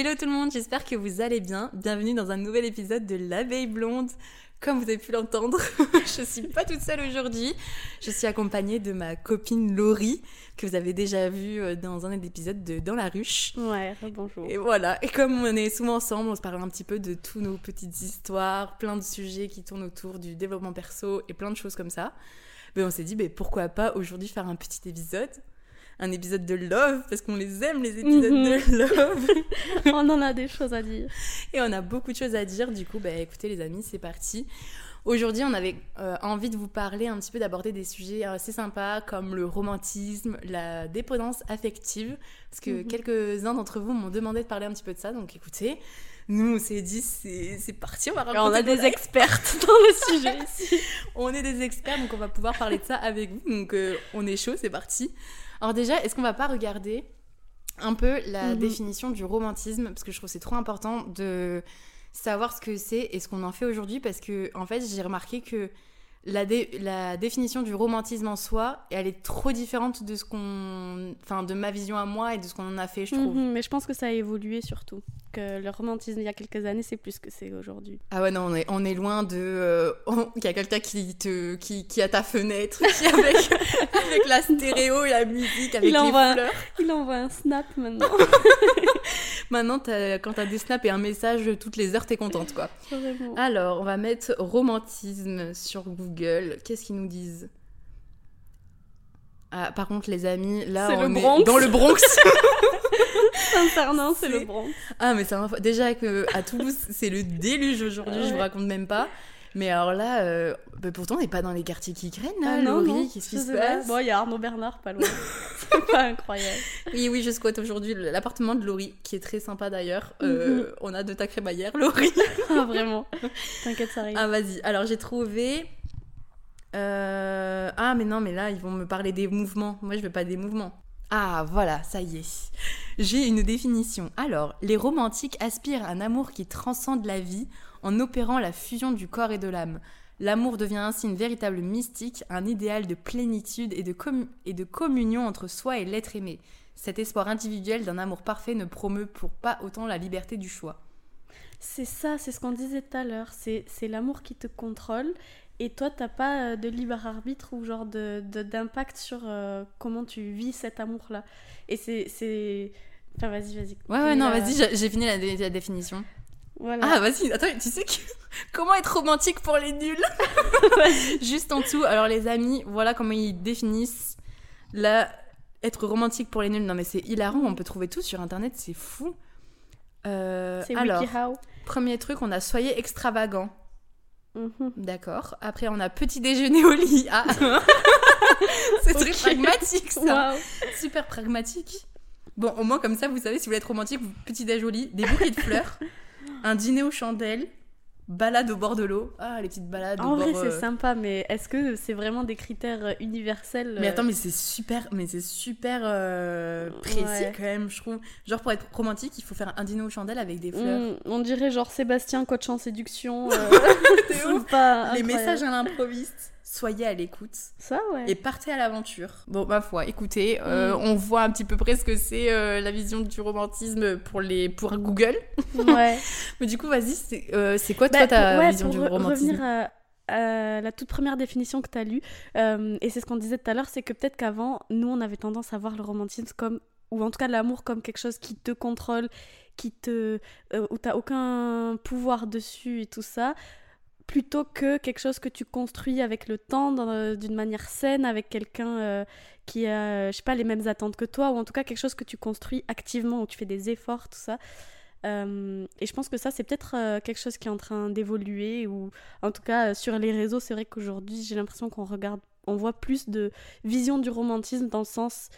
Hello tout le monde, j'espère que vous allez bien. Bienvenue dans un nouvel épisode de L'abeille blonde. Comme vous avez pu l'entendre, je suis pas toute seule aujourd'hui. Je suis accompagnée de ma copine Laurie, que vous avez déjà vue euh, dans un des épisodes de Dans la ruche. Ouais, bonjour. Et voilà, et comme on est souvent ensemble, on se parle un petit peu de tous nos petites histoires, plein de sujets qui tournent autour du développement perso et plein de choses comme ça. Mais on s'est dit, mais pourquoi pas aujourd'hui faire un petit épisode un épisode de love parce qu'on les aime les épisodes Mhm. de love On en a des choses à dire. et on a beaucoup de choses à dire du coup bah écoutez les amis c'est parti aujourd'hui on avait euh, envie de vous parler un petit peu d'aborder des sujets assez sympas comme le romantisme la dépendance affective parce que Mhm. quelques-uns d'entre vous m'ont demandé de parler un petit peu de ça donc écoutez nous on s'est dit c'est parti on va Et on raconter a des expertes dans le sujet ici. On est des experts, donc on va pouvoir parler de ça avec vous. Donc euh, on est chaud, c'est parti. Alors déjà, est-ce qu'on va pas regarder un peu la Mhm. définition du romantisme? Parce que je trouve que c'est trop important de savoir ce que c'est et ce qu'on en fait aujourd'hui. Parce que en fait, j'ai remarqué que la, dé- la définition du romantisme en soi, elle est trop différente de ce qu'on, enfin, de ma vision à moi et de ce qu'on en a fait, je trouve. Mhm, mais je pense que ça a évolué surtout. Que le romantisme il y a quelques années, c'est plus que c'est aujourd'hui. Ah ouais non on est, on est loin de euh, qu'il y a quelqu'un qui te qui, qui a ta fenêtre qui avec avec la stéréo et la musique avec Il les envoie- fleurs. Il envoie un snap maintenant. Maintenant quand t'as des snaps et un message toutes les heures t'es contente quoi. Vraiment. Alors on va mettre romantisme sur Google. Qu'est-ce qu'ils nous disent? Ah, par contre, les amis, là, le on est dans le Bronx. Sincèrement, c'est le Bronx. ah, mais c'est un- déjà que à Toulouse, c'est le déluge aujourd'hui. Je vous raconte même pas. Mais alors là, euh, bah, pourtant, on n'est pas dans les quartiers qui craignent, là, Ah non, Laurie. Qu'est-ce qui se passe Bon, il y a Arnaud Bernard pas loin. c'est pas incroyable. Oui, oui, je squatte aujourd'hui l'appartement de Laurie, qui est très sympa d'ailleurs. Euh, On a de ta crémaillère, Laurie. Ah, vraiment. T'inquiète, ça arrive. ah, vas-y. Alors, j'ai trouvé. euh, Ah, mais non, mais là, ils vont me parler des mouvements. Moi, je veux pas des mouvements. Ah, voilà, ça y est. J'ai une définition. Alors, les romantiques aspirent à un amour qui transcende la vie en opérant la fusion du corps et de l'âme. L'amour devient ainsi une véritable mystique, un idéal de plénitude et de, et de communion entre soi et l'être aimé. Cet espoir individuel d'un amour parfait ne promeut pour pas autant la liberté du choix. C'est ça, c'est ce qu'on disait tout à l'heure. C'est l'amour qui te contrôle. Et toi, t'as pas euh, de libre arbitre ou genre de- de- d'impact sur euh, comment tu vis cet amour-là. Et c'est. Enfin, vas-y, vas-y. Ouais, ouais, non, la- vas-y, j'ai- j'ai fini la, dé- la définition. Voilà. Ah, vas-y, attends, tu sais que... comment être romantique pour les nuls? Juste en dessous, alors les amis, voilà comment ils définissent la... être romantique pour les nuls. Non, mais c'est hilarant, on peut trouver tout sur internet, c'est fou. Euh, c'est alors, WikiHow. premier truc, on a soyez extravagant. Mhm. D'accord. Après, on a petit déjeuner au lit. Ah C'est très pragmatique, ça. Super pragmatique. Bon, au moins, comme ça, vous savez, si vous voulez être romantique, vous petit déj au lit, des bouquets de fleurs, un dîner aux chandelles, balade au bord de l'eau. Ah, les petites balades En au vrai, c'est euh, sympa, mais est-ce que c'est vraiment des critères euh, universels Mais euh, attends, mais c'est super, mais c'est super euh, précis Ouais. quand même, je trouve. Genre pour être romantique, il faut faire un dîner aux chandelles avec des fleurs. mm, On dirait genre Sébastien, coach en séduction. euh, C'est pas Les messages à l'improviste. Soyez à l'écoute Ça, ouais. et partez à l'aventure. Bon, ma foi, écoutez, euh, Mm. on voit un petit peu près ce que c'est euh, la vision du romantisme pour, les, pour Google. Ouais. Mais du coup, vas-y, c'est euh, quoi toi Bah, ta ouais, vision pour du romantisme revenir à, la toute première définition que tu as lue, euh, et c'est ce qu'on disait tout à l'heure, c'est que peut-être qu'avant, nous, on avait tendance à voir le romantisme comme, ou en tout cas l'amour comme quelque chose qui te contrôle, qui te, euh, où tu aucun pouvoir dessus et tout ça, plutôt que quelque chose que tu construis avec le temps, dans- d'une manière saine, avec quelqu'un euh, qui a, je sais pas, les mêmes attentes que toi, ou en tout cas quelque chose que tu construis activement, où tu fais des efforts, tout ça. Euh, et je pense que ça, c'est peut-être euh, quelque chose qui est en train d'évoluer, ou en tout cas euh, sur les réseaux, c'est vrai qu'aujourd'hui, j'ai l'impression qu'on regarde, on voit plus de vision du romantisme dans le sens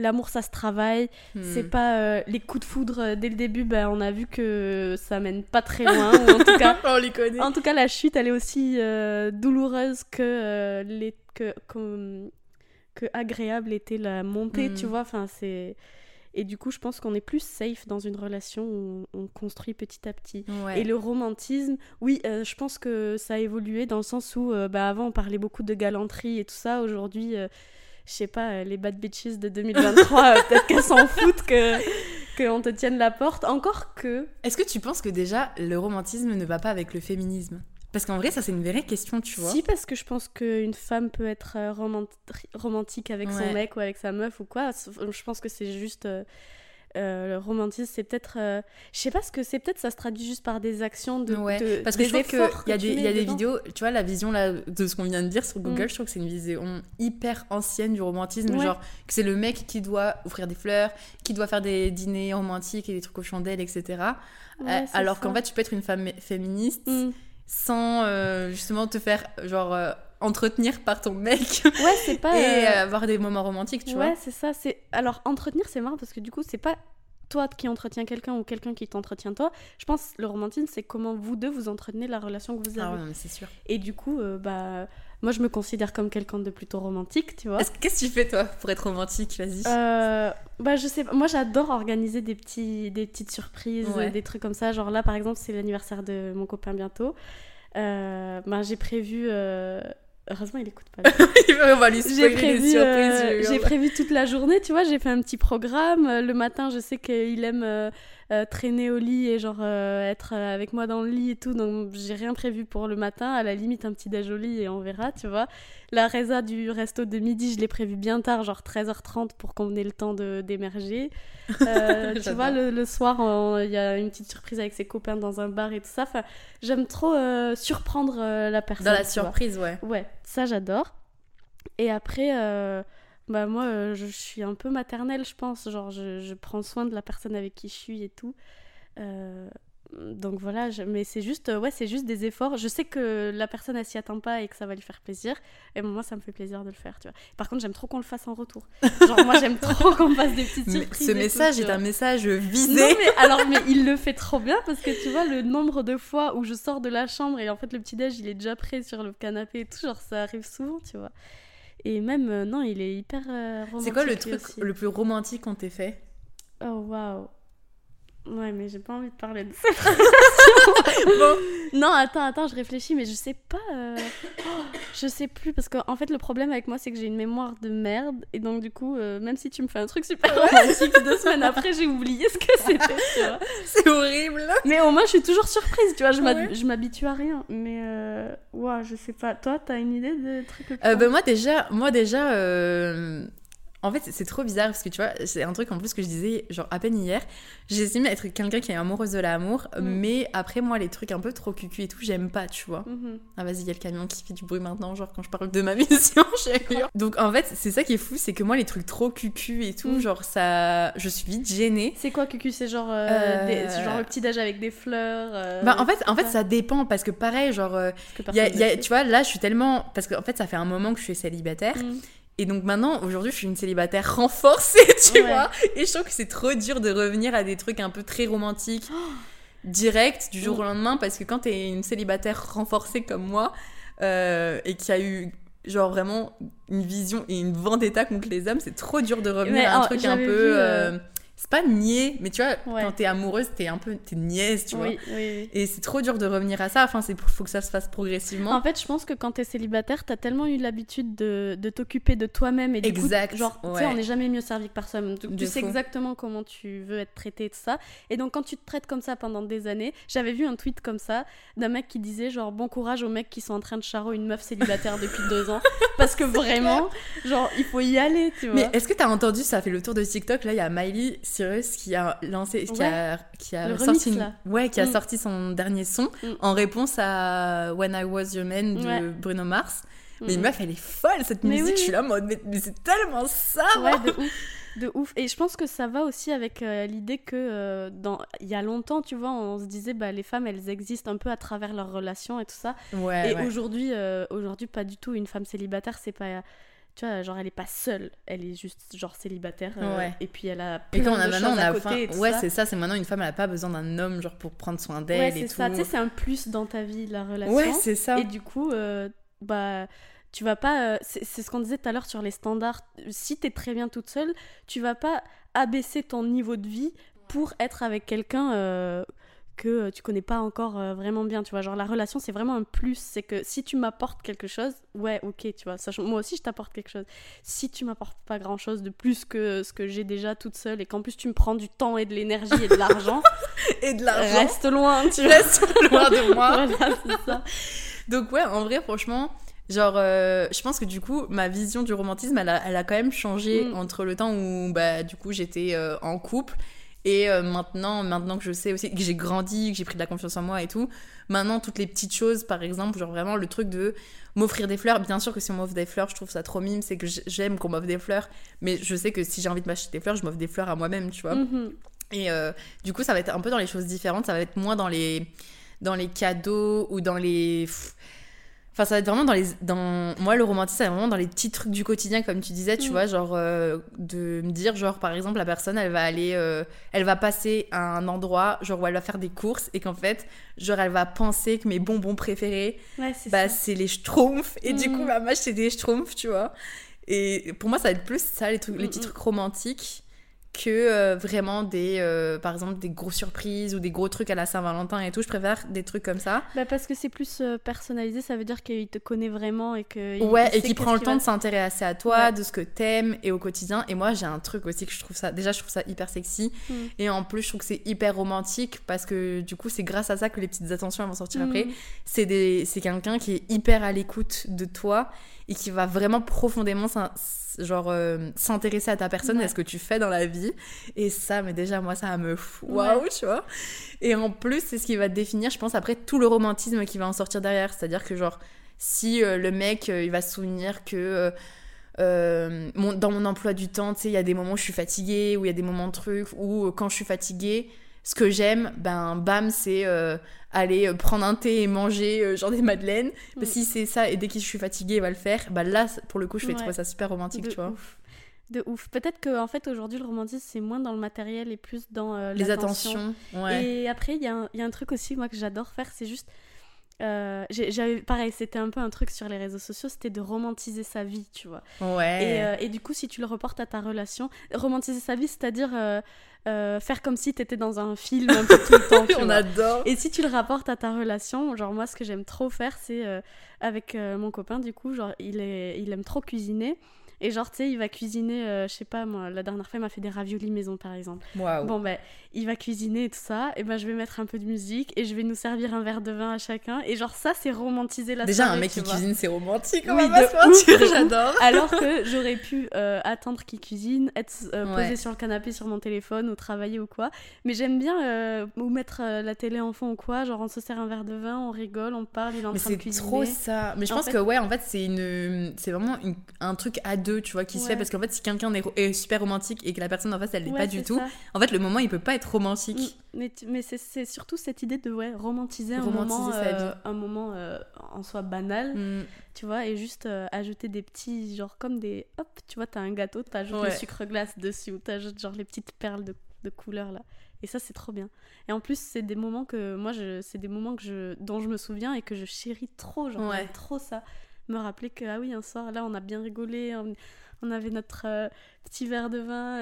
l'amour ça se travaille, c'est Hmm. pas euh, les coups de foudre euh, dès le début, ben, on a vu que ça mène pas très loin, ou en tout cas, on les connaît. en tout cas la chute elle est aussi euh, douloureuse que, euh, les, que, que, que agréable était la montée, Mm. tu vois, enfin c'est... Et du coup, je pense qu'on est plus safe dans une relation où on construit petit à petit. Ouais. Et le romantisme, oui, euh, je pense que ça a évolué dans le sens où, euh, bah, avant, on parlait beaucoup de galanterie et tout ça. Aujourd'hui, euh, je sais pas, euh, les bad bitches de 2023, euh, peut-être qu'elles s'en foutent que, qu'on te tienne la porte. Encore que. Est-ce que tu penses que déjà le romantisme ne va pas avec le féminisme? Parce qu'en vrai, ça c'est une vraie question, tu vois. Si, parce que je pense qu'une femme peut être euh, romant- romantique avec son mec ou avec sa meuf ou quoi. Je pense que c'est juste. euh, euh, le romantisme, c'est peut-être. euh, je sais pas ce que c'est, peut-être ça se traduit juste par des actions de. Ouais, de- parce que des je trouve efforts qu'il y a que des, y a des vidéos, tu vois, la vision là, de ce qu'on vient de dire sur Google, Mm. je trouve que c'est une vision hyper ancienne du romantisme. Ouais. Genre, que c'est le mec qui doit offrir des fleurs, qui doit faire des dîners romantiques et des trucs aux chandelles, etc. Ouais, Euh, alors qu'en fait, tu peux être une femme féministe Mm. sans euh, justement te faire, genre, entretenir par ton mec Ouais, c'est pas. et euh, avoir des moments romantiques, tu ouais, vois. c'est ça. C'est alors entretenir, c'est marrant parce que du coup, c'est pas toi qui entretiens quelqu'un ou quelqu'un qui t'entretient toi. Je pense le romantisme, c'est comment vous deux vous entretenez la relation que vous avez. Ah ouais, c'est sûr. Et du coup, euh, bah, moi, je me considère comme quelqu'un de plutôt romantique, tu vois. Est-ce- Qu'est-ce que tu fais, toi, pour être romantique? Vas-y. Euh, bah je sais pas, moi j'adore organiser des, petits, des petites surprises, Ouais. des trucs comme ça. Genre là par exemple c'est l'anniversaire de mon copain bientôt. Euh, bah, j'ai prévu... euh, Heureusement il écoute pas. On va lui j'ai prévu, euh, j'ai prévu toute la journée, tu vois, j'ai fait un petit programme. Euh, Le matin, je sais qu'il aime euh, traîner au lit et genre euh, être euh, avec moi dans le lit et tout, donc j'ai rien prévu pour le matin. À la limite, un petit déj au lit et on verra, tu vois. La résa du resto de midi, je l'ai prévu bien tard, genre 13h30 pour qu'on ait le temps de d'émerger. Euh, tu vois, le, le soir, il y a une petite surprise avec ses copains dans un bar et tout ça. Enfin, j'aime trop surprendre la personne. Dans la vois. surprise, ouais. Ouais, ça j'adore. Et après, bah moi, euh, je suis un peu maternelle, je pense. Genre, je, je prends soin de la personne avec qui je suis et tout. Euh, donc voilà, je- mais c'est juste, euh, ouais, c'est juste des efforts. Je sais que la personne elle s'y attend pas et que ça va lui faire plaisir. Et moi, ça me fait plaisir de le faire, tu vois. Par contre, j'aime trop qu'on le fasse en retour. Genre, moi, j'aime trop qu'on fasse des petites surprises. ce tout, message est un message visé. Non, mais alors, mais il le fait trop bien parce que tu vois, le nombre de fois où je sors de la chambre et en fait, le petit-déj, il est déjà prêt sur le canapé et tout, genre, ça arrive souvent, tu vois. Et même, euh, non, il est hyper euh, romantique. C'est quoi le truc aussi. le plus romantique qu'on t'ait fait? Oh, waouh. Ouais, mais j'ai pas envie de parler de ça. Bon, Non, attends, attends, je réfléchis, mais je sais pas. euh, je sais plus, parce qu'en fait, le problème avec moi, c'est que j'ai une mémoire de merde. Et donc, du coup, euh, même si tu me fais un truc super romantique, deux semaines après, j'ai oublié ce que c'était, c'est horrible. Mais au moins, je suis toujours surprise, tu vois. Je Ouais. m'habitue à rien. Mais, euh... ouais, je sais pas. Toi, t'as une idée de trucs Euh, bah, moi déjà, moi déjà, euh, en fait c'est- trop bizarre parce que tu vois, c'est un truc en plus que je disais genre à peine hier. J'estime être quelqu'un qui est amoureuse de l'amour, Mm. mais après moi les trucs un peu trop cucu et tout, j'aime pas, tu vois. Mhm. Ah vas-y, il y a le camion qui fait du bruit maintenant, genre quand je parle de ma mission. Donc en fait, c'est ça qui est fou, c'est que moi les trucs trop cucu et tout, Mm. genre ça, je suis vite gênée. C'est quoi, Cucu? C'est genre, euh, Euh, des- genre le petit-déj avec des fleurs euh, Bah en fait, en fait ça dépend parce que pareil, genre que y a- y tu vois là je suis tellement parce qu'en fait ça fait un moment que je suis célibataire Mm. Et donc maintenant aujourd'hui je suis une célibataire renforcée tu Ouais. vois et je trouve que c'est trop dur de revenir à des trucs un peu très romantiques direct du jour au lendemain parce que quand t'es une célibataire renforcée comme moi euh, et qui a eu genre vraiment une vision et une vendetta contre les hommes c'est trop dur de revenir à un oh, truc un peu vu, euh, euh, c'est pas niais mais tu vois Ouais. quand t'es amoureuse t'es un peu t'es niaise tu vois Oui, oui, oui. et c'est trop dur de revenir à ça. Enfin, c'est faut que ça se fasse progressivement. En fait, je pense que quand t'es célibataire, t'as tellement eu l'habitude de, de t'occuper de toi-même et du Exact, coup, genre, tu sais, on n'est jamais mieux servi que personne. Donc, De tu sais fou. exactement comment tu veux être traité tout ça. Et donc, quand tu te traites comme ça pendant des années, j'avais vu un tweet comme ça d'un mec qui disait genre bon courage aux mecs qui sont en train de charrer une meuf célibataire depuis deux ans, parce que vraiment, genre, il faut y aller, tu vois. Mais est-ce que t'as entendu, ça fait le tour de TikTok, là il y a Miley Cyrus qui a lancé, qui a, qui a sorti, remix, une- là. ouais, qui a Mm. sorti son dernier son Mm. en réponse à When I Was Your Man de Ouais. Bruno Mars. Mais Mhm. meuf, elle est folle cette Mais musique, oui, je suis là mode, mais, mais c'est tellement ça Ouais, de ouf. De ouf. Et je pense que ça va aussi avec euh, l'idée que euh, dans il y a longtemps, tu vois, on se disait bah les femmes elles existent un peu à travers leurs relations et tout ça. Ouais, et ouais. aujourd'hui euh, aujourd'hui pas du tout une femme célibataire, c'est pas tu vois, genre elle est pas seule, elle est juste genre célibataire euh, Ouais. et puis elle a Et plein quand on a de maintenant, on a côté et ouais, c'est ça, c'est maintenant une femme, elle a pas besoin d'un homme genre pour prendre soin d'elle Ouais, et c'est tout. ça, tu sais c'est un plus dans ta vie la relation. ouais, c'est ça. Et du coup, euh, bah, tu vas pas. euh, c'est c'est ce qu'on disait tout à l'heure sur les standards. Si t'es très bien toute seule, tu vas pas abaisser ton niveau de vie pour être avec quelqu'un euh, que euh, tu connais pas encore euh, vraiment bien, tu vois. Genre la relation, c'est vraiment un plus. C'est que si tu m'apportes quelque chose, ouais, ok, tu vois. moi aussi, je t'apporte quelque chose. Si tu m'apportes pas grand chose de plus que ce que j'ai déjà toute seule et qu'en plus tu me prends du temps et de l'énergie et de l'argent, et de l'argent, reste loin, tu restes loin de moi. voilà, c'est ça. Donc ouais, en vrai, franchement, genre, euh, je pense que du coup, ma vision du romantisme, elle a, elle a quand même changé Mm. entre le temps où, bah, du coup, j'étais euh, en couple et euh, maintenant, maintenant que je sais aussi que j'ai grandi, que j'ai pris de la confiance en moi et tout, maintenant, toutes les petites choses, par exemple, genre vraiment le truc de m'offrir des fleurs. Bien sûr que si on m'offre des fleurs, je trouve ça trop mime, c'est que j'aime qu'on m'offre des fleurs, mais je sais que si j'ai envie de m'acheter des fleurs, je m'offre des fleurs à moi-même, tu vois. Mhm. Et euh, du coup, ça va être un peu dans les choses différentes. Ça va être moins dans les, dans les cadeaux ou dans les. Enfin, ça va être vraiment dans les. Dans... Moi, le romantisme, c'est vraiment dans les petits trucs du quotidien, comme tu disais, tu Mm. vois. Genre, euh, de me dire, genre, par exemple, la personne, elle va aller. euh, elle va passer à un endroit, genre, où elle va faire des courses et qu'en fait, genre, elle va penser que mes bonbons préférés, Ouais, c'est bah, c'est les schtroumpfs. Et du Mm. coup, bah, m'acheter des schtroumpfs, tu vois. Et pour moi, ça va être plus ça, les, trucs, les Mm, petits mm. trucs romantiques, que euh, vraiment des, euh, par exemple, des grosses surprises ou des gros trucs à la Saint-Valentin et tout. Je préfère des trucs comme ça. Bah, parce que c'est plus euh, personnalisé, ça veut dire qu'il te connaît vraiment et que. Ouais, et sait qui prend le temps de s'intéresser à toi, Ouais. de ce que t'aimes et au quotidien. Et moi, j'ai un truc aussi que je trouve ça. Déjà, je trouve ça hyper sexy. Mm. Et en plus, je trouve que c'est hyper romantique parce que du coup, c'est grâce à ça que les petites attentions vont sortir après. Mm. c'est des- c'est quelqu'un qui est hyper à l'écoute de toi et qui va vraiment profondément genre euh, s'intéresser à ta personne Ouais. à ce que tu fais dans la vie et ça mais déjà moi ça me fout Ouais. waouh tu vois et en plus c'est ce qui va te définir je pense après tout le romantisme qui va en sortir derrière c'est à dire que genre si euh, le mec euh, il va se souvenir que mon- dans mon emploi du temps, tu sais, il y a des moments où je suis fatiguée, où il y a des moments de trucs, où euh, quand je suis fatiguée, ce que j'aime, ben bam, c'est euh, aller euh, prendre un thé et manger euh, genre des madeleines. Mm. Si c'est ça et dès que je suis fatiguée, il va le faire, bah là, pour le coup, je vais trouver ça super romantique, de tu vois. ouf. De ouf. Peut-être que en fait aujourd'hui le romantisme c'est moins dans le matériel et plus dans euh, Les attentions, ouais. Et après il y, y a un truc aussi moi que j'adore faire, c'est juste euh, j'avais pareil, c'était un peu un truc sur les réseaux sociaux, c'était de romantiser sa vie, tu vois. Ouais. Et, euh, et du coup, si tu le reportes à ta relation, romantiser sa vie, c'est-à-dire euh, faire comme si t'étais dans un film un peu tout le temps. On vois. adore. Et si tu le rapportes à ta relation, genre moi, ce que j'aime trop faire, c'est avec mon copain, du coup, genre il, est, il aime trop cuisiner. Et genre, tu sais, il va cuisiner, euh, je sais pas, moi, la dernière fois, il m'a fait des raviolis maison, par exemple. Bon, ben, il va cuisiner et tout ça, et ben, je vais mettre un peu de musique, et je vais nous servir un verre de vin à chacun. Et genre, ça, c'est romantiser la Déjà, un mec qui vois. cuisine, c'est romantique, on Oui, va pas mentir, j'adore. Alors que j'aurais pu euh, attendre qu'il cuisine, être euh, Ouais. posée sur le canapé sur mon téléphone ou travailler ou quoi. Mais j'aime bien euh, ou mettre la télé en fond ou quoi. Genre on se sert un verre de vin, on rigole, on parle, il est en Mais train de c'est cuisiner. trop ça. Mais je En pense fait- que ouais, en fait, c'est une, c'est vraiment une- un truc à deux, tu vois, qui se fait parce qu'en fait, si quelqu'un est, est super romantique et que la personne en face, elle l'est Ouais, pas du tout, ça. en fait, le moment, il peut pas être romantique. Mm, Mais, c'est- surtout cette idée de ouais, romantiser un Romantiser moment, sa euh, un moment euh, en soi banal, Mm. tu vois, et juste euh, ajouter des petits, genre comme des, hop, tu vois, t'as un gâteau, t'ajoutes le sucre glace dessus, ou t'ajoutes genre les petites perles de, de couleur là. Et ça, c'est trop bien. Et en plus, c'est des moments que moi, c'est des moments que je, dont je me souviens et que je chéris trop, genre Ouais. trop ça. Me rappeler que, ah oui, un soir, là, on a bien rigolé, on, on avait notre euh, petit verre de vin,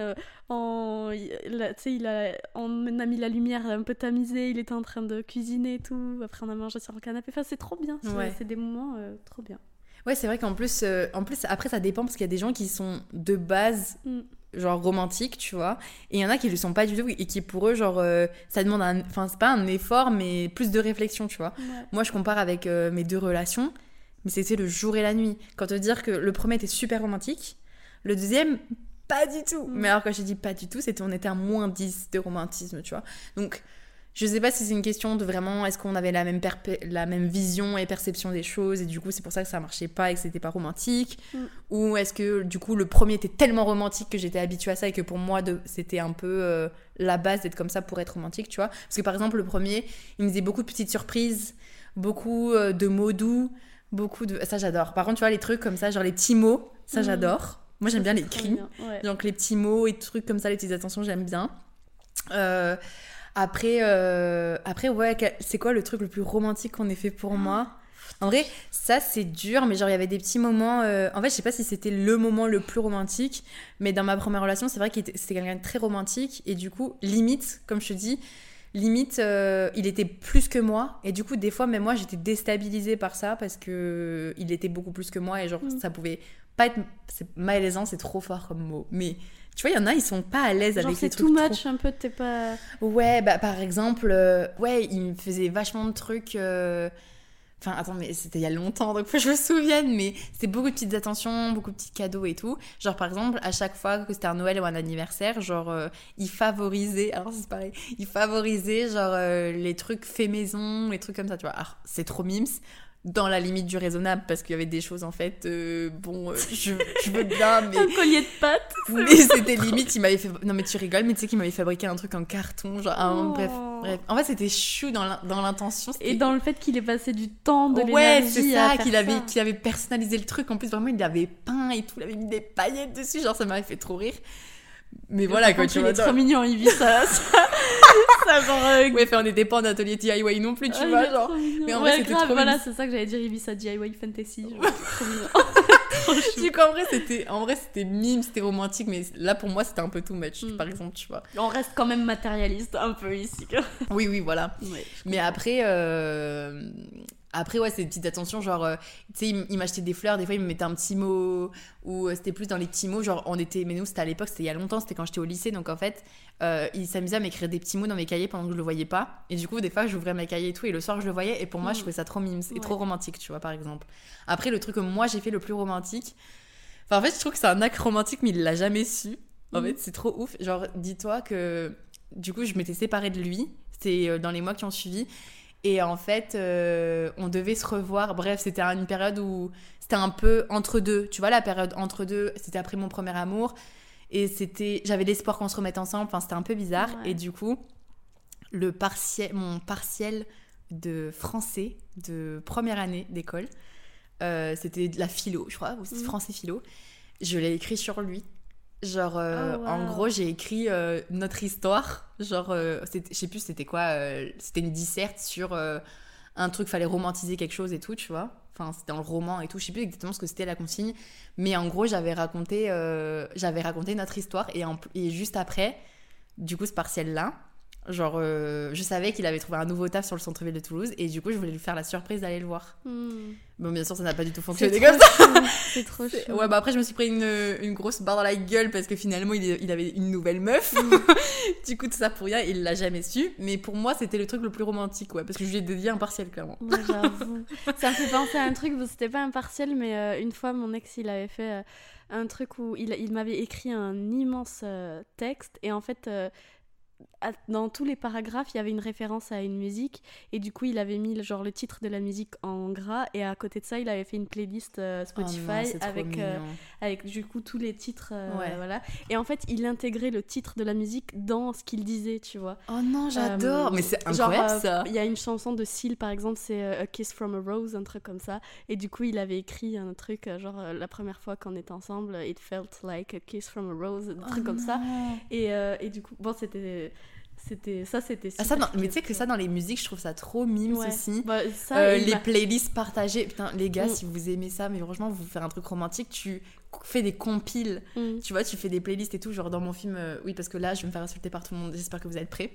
euh, il- là, tu sais, il a, on a mis la lumière un peu tamisée, il était en train de cuisiner et tout, après on a mangé sur le canapé. Enfin, c'est trop bien, c'est Ouais. des moments euh, trop bien. Ouais, c'est vrai qu'en plus, euh, en plus, après, ça dépend parce qu'il y a des gens qui sont de base Mm. genre romantiques, tu vois, et il y en a qui le sont pas du tout et qui pour eux, genre, euh, ça demande un, enfin, c'est pas un effort, mais plus de réflexion, tu vois. Moi, je compare avec euh, mes deux relations, mais c'était le jour et la nuit. Quand te dire que le premier était super romantique, le deuxième, pas du tout. Mm. Mais alors, quand j'ai dit pas du tout, c'était on était à moins 10 de romantisme, tu vois. Donc, je sais pas si c'est une question de vraiment est-ce qu'on avait la même, la même vision et perception des choses, et du coup, c'est pour ça que ça marchait pas et que c'était pas romantique. Mm. Ou est-ce que, du coup, le premier était tellement romantique que j'étais habituée à ça et que pour moi, c'était un peu euh, la base d'être comme ça pour être romantique, tu vois. Parce que par exemple, le premier, il me faisait beaucoup de petites surprises, beaucoup euh, de mots doux, beaucoup de. Ça, j'adore. Par contre, tu vois, les trucs comme ça, genre les petits mots, ça, Mhm. j'adore. Moi, j'aime bien les cris. bien, ouais. Donc, les petits mots et trucs comme ça, les petites attentions, j'aime bien. Euh, après, euh, après, ouais, c'est quoi le truc le plus romantique qu'on ait fait pour moi? En vrai, ça c'est dur, mais genre il y avait des petits moments. euh, En fait, je sais pas si c'était le moment le plus romantique, mais dans ma première relation, c'est vrai était- c'était quelqu'un de très romantique et du coup, limite, comme je te dis, limite, euh, il était plus que moi. Et du coup, des fois, même moi, j'étais déstabilisée par ça parce que il était beaucoup plus que moi. Et genre, Mm. ça pouvait pas être. C'est malaisant, c'est trop fort comme mot. Mais tu vois, il y en a, ils sont pas à l'aise avec les c'est trucs. trop- un peu, t'es pas. Ouais, bah par exemple, euh, ouais, il me faisait vachement de trucs. euh, Enfin, attends, mais c'était il y a longtemps, donc faut que je me souvienne, mais c'était beaucoup de petites attentions, beaucoup de petits cadeaux et tout. Genre, par exemple, à chaque fois que c'était un Noël ou un anniversaire, genre, euh, il favorisait, alors c'est pareil, il favorisait, genre, euh, les trucs fait maison, les trucs comme ça, tu vois. Alors, c'est trop mimes, dans la limite du raisonnable, parce qu'il y avait des choses, en fait, euh, bon, euh, je, je veux bien, mais. Un collier de pâtes Mais c'était limite, il m'avait fait. Non, mais tu rigoles, mais tu sais qu'il m'avait fabriqué un truc en carton. Genre, Oh. bref, bref. En fait, c'était chou dans l'in- dans l'intention. Et dans le fait qu'il ait passé du temps, de Ouais, l'énergie c'est ça, qu'il avait, qu'il avait personnalisé le truc. En plus, vraiment, il l'avait peint et tout. Il avait mis des paillettes dessus. Genre, ça m'avait fait trop rire. Mais voilà, quoi, tu il vois. est trop mignon, il vit ça. ça, ça genre. euh, Ouais, fait, on n'était pas en atelier DIY non plus, tu ah, il vois. Genre. Mais en vrai, c'était trop voilà, c'est ça que j'allais dire, il vit sa DIY fantasy. genre, trop mignon. Du coup, en vrai, c'était, en vrai, c'était mime, c'était romantique, mais là, pour moi, c'était un peu too much, Mm. par exemple, tu vois. On reste quand même matérialiste un peu ici. Oui, oui, voilà. Ouais, Mais après, euh, après ouais, c'est des petites attentions, genre, euh, tu sais, il, m'achetait des fleurs, des fois il me mettait un petit mot, ou euh, c'était plus dans les petits mots, genre, on était, mais nous c'était à l'époque, c'était il y a longtemps, c'était quand j'étais au lycée, donc en fait, euh, il s'amusait à m'écrire des petits mots dans mes cahiers pendant que je le voyais pas, et du coup, des fois, j'ouvrais mes cahiers et tout, et le soir, je le voyais, et pour moi, je Mm. trouvais ça trop mime, et Ouais. trop romantique, tu vois, par exemple. Après, le truc que moi j'ai fait le plus romantique, enfin, en fait, je trouve que c'est un acte romantique, mais il l'a jamais su. En Mm. fait, c'est trop ouf. Genre, dis-toi que du coup, je m'étais séparée de lui. C'était dans les mois qui ont suivi. Et en fait, euh, on devait se revoir. Bref, c'était une période où c'était un peu entre deux. Tu vois, la période entre deux, c'était après mon premier amour. Et c'était, j'avais l'espoir qu'on se remette ensemble. Enfin, c'était un peu bizarre. Ouais. Et du coup, le partiel, mon partiel de français de première année d'école, euh, c'était de la philo, je crois, ou Mhm. français philo. Je l'ai écrit sur lui. Genre, euh, Oh, en gros, j'ai écrit euh, notre histoire. Genre, euh, je sais plus c'était quoi. c'était une disserte sur un truc, fallait romantiser quelque chose et tout, tu vois. Enfin, c'était dans le roman et tout. Je sais plus exactement ce que c'était la consigne. Mais en gros, j'avais raconté, j'avais raconté notre histoire. Et, en- et juste après, du coup, ce partiel-là, genre, euh, je savais qu'il avait trouvé un nouveau taf sur le centre-ville de Toulouse. Et du coup, je voulais lui faire la surprise d'aller le voir. Hmm. Bon, bien sûr, ça n'a pas du tout fonctionné comme ça. C'est trop chou. Ouais, bah après, je me suis pris une, une grosse barre dans la gueule parce que finalement, il, il avait une nouvelle meuf. du coup, tout ça pour rien, il l'a jamais su. Mais pour moi, c'était le truc le plus romantique, ouais, parce que je lui ai dédié un partiel, clairement. Ouais, j'avoue. ça me fait penser à un truc, bon, c'était pas un partiel, mais euh, une fois mon ex il avait fait euh, un truc où il, il m'avait écrit un immense texte et en fait dans tous les paragraphes il y avait une référence à une musique et du coup il avait mis le- genre le titre de la musique en gras et à côté de ça il avait fait une playlist euh, Oh non, Spotify avec euh, avec du coup tous les titres euh, Ouais. voilà et en fait il intégrait le titre de la musique dans ce qu'il disait tu vois Oh non, j'adore. euh, Mais c'est genre, incroyable euh, ça. Il y a une chanson de Seal par exemple, c'est euh, A Kiss from a Rose, un truc comme ça. Et du coup, il avait écrit un truc, genre euh, la première fois qu'on était ensemble, It felt like a kiss from a rose, un truc Oh comme ça. Et, euh, et du coup, bon, c'était. C'était ça, c'était. Ah, ça, dans- mais tu sais que ça, dans les musiques, je trouve ça trop mime Ouais. aussi. Bah, ça, Euh, les playlists partagées. Putain, les gars, Mm. si vous aimez ça, mais franchement, vous faire un truc romantique, tu fais des compiles. mm. Tu vois, tu fais des playlists et tout, genre dans mon film. euh, oui, parce que là, je vais me faire insulter par tout le monde. J'espère que vous êtes prêts.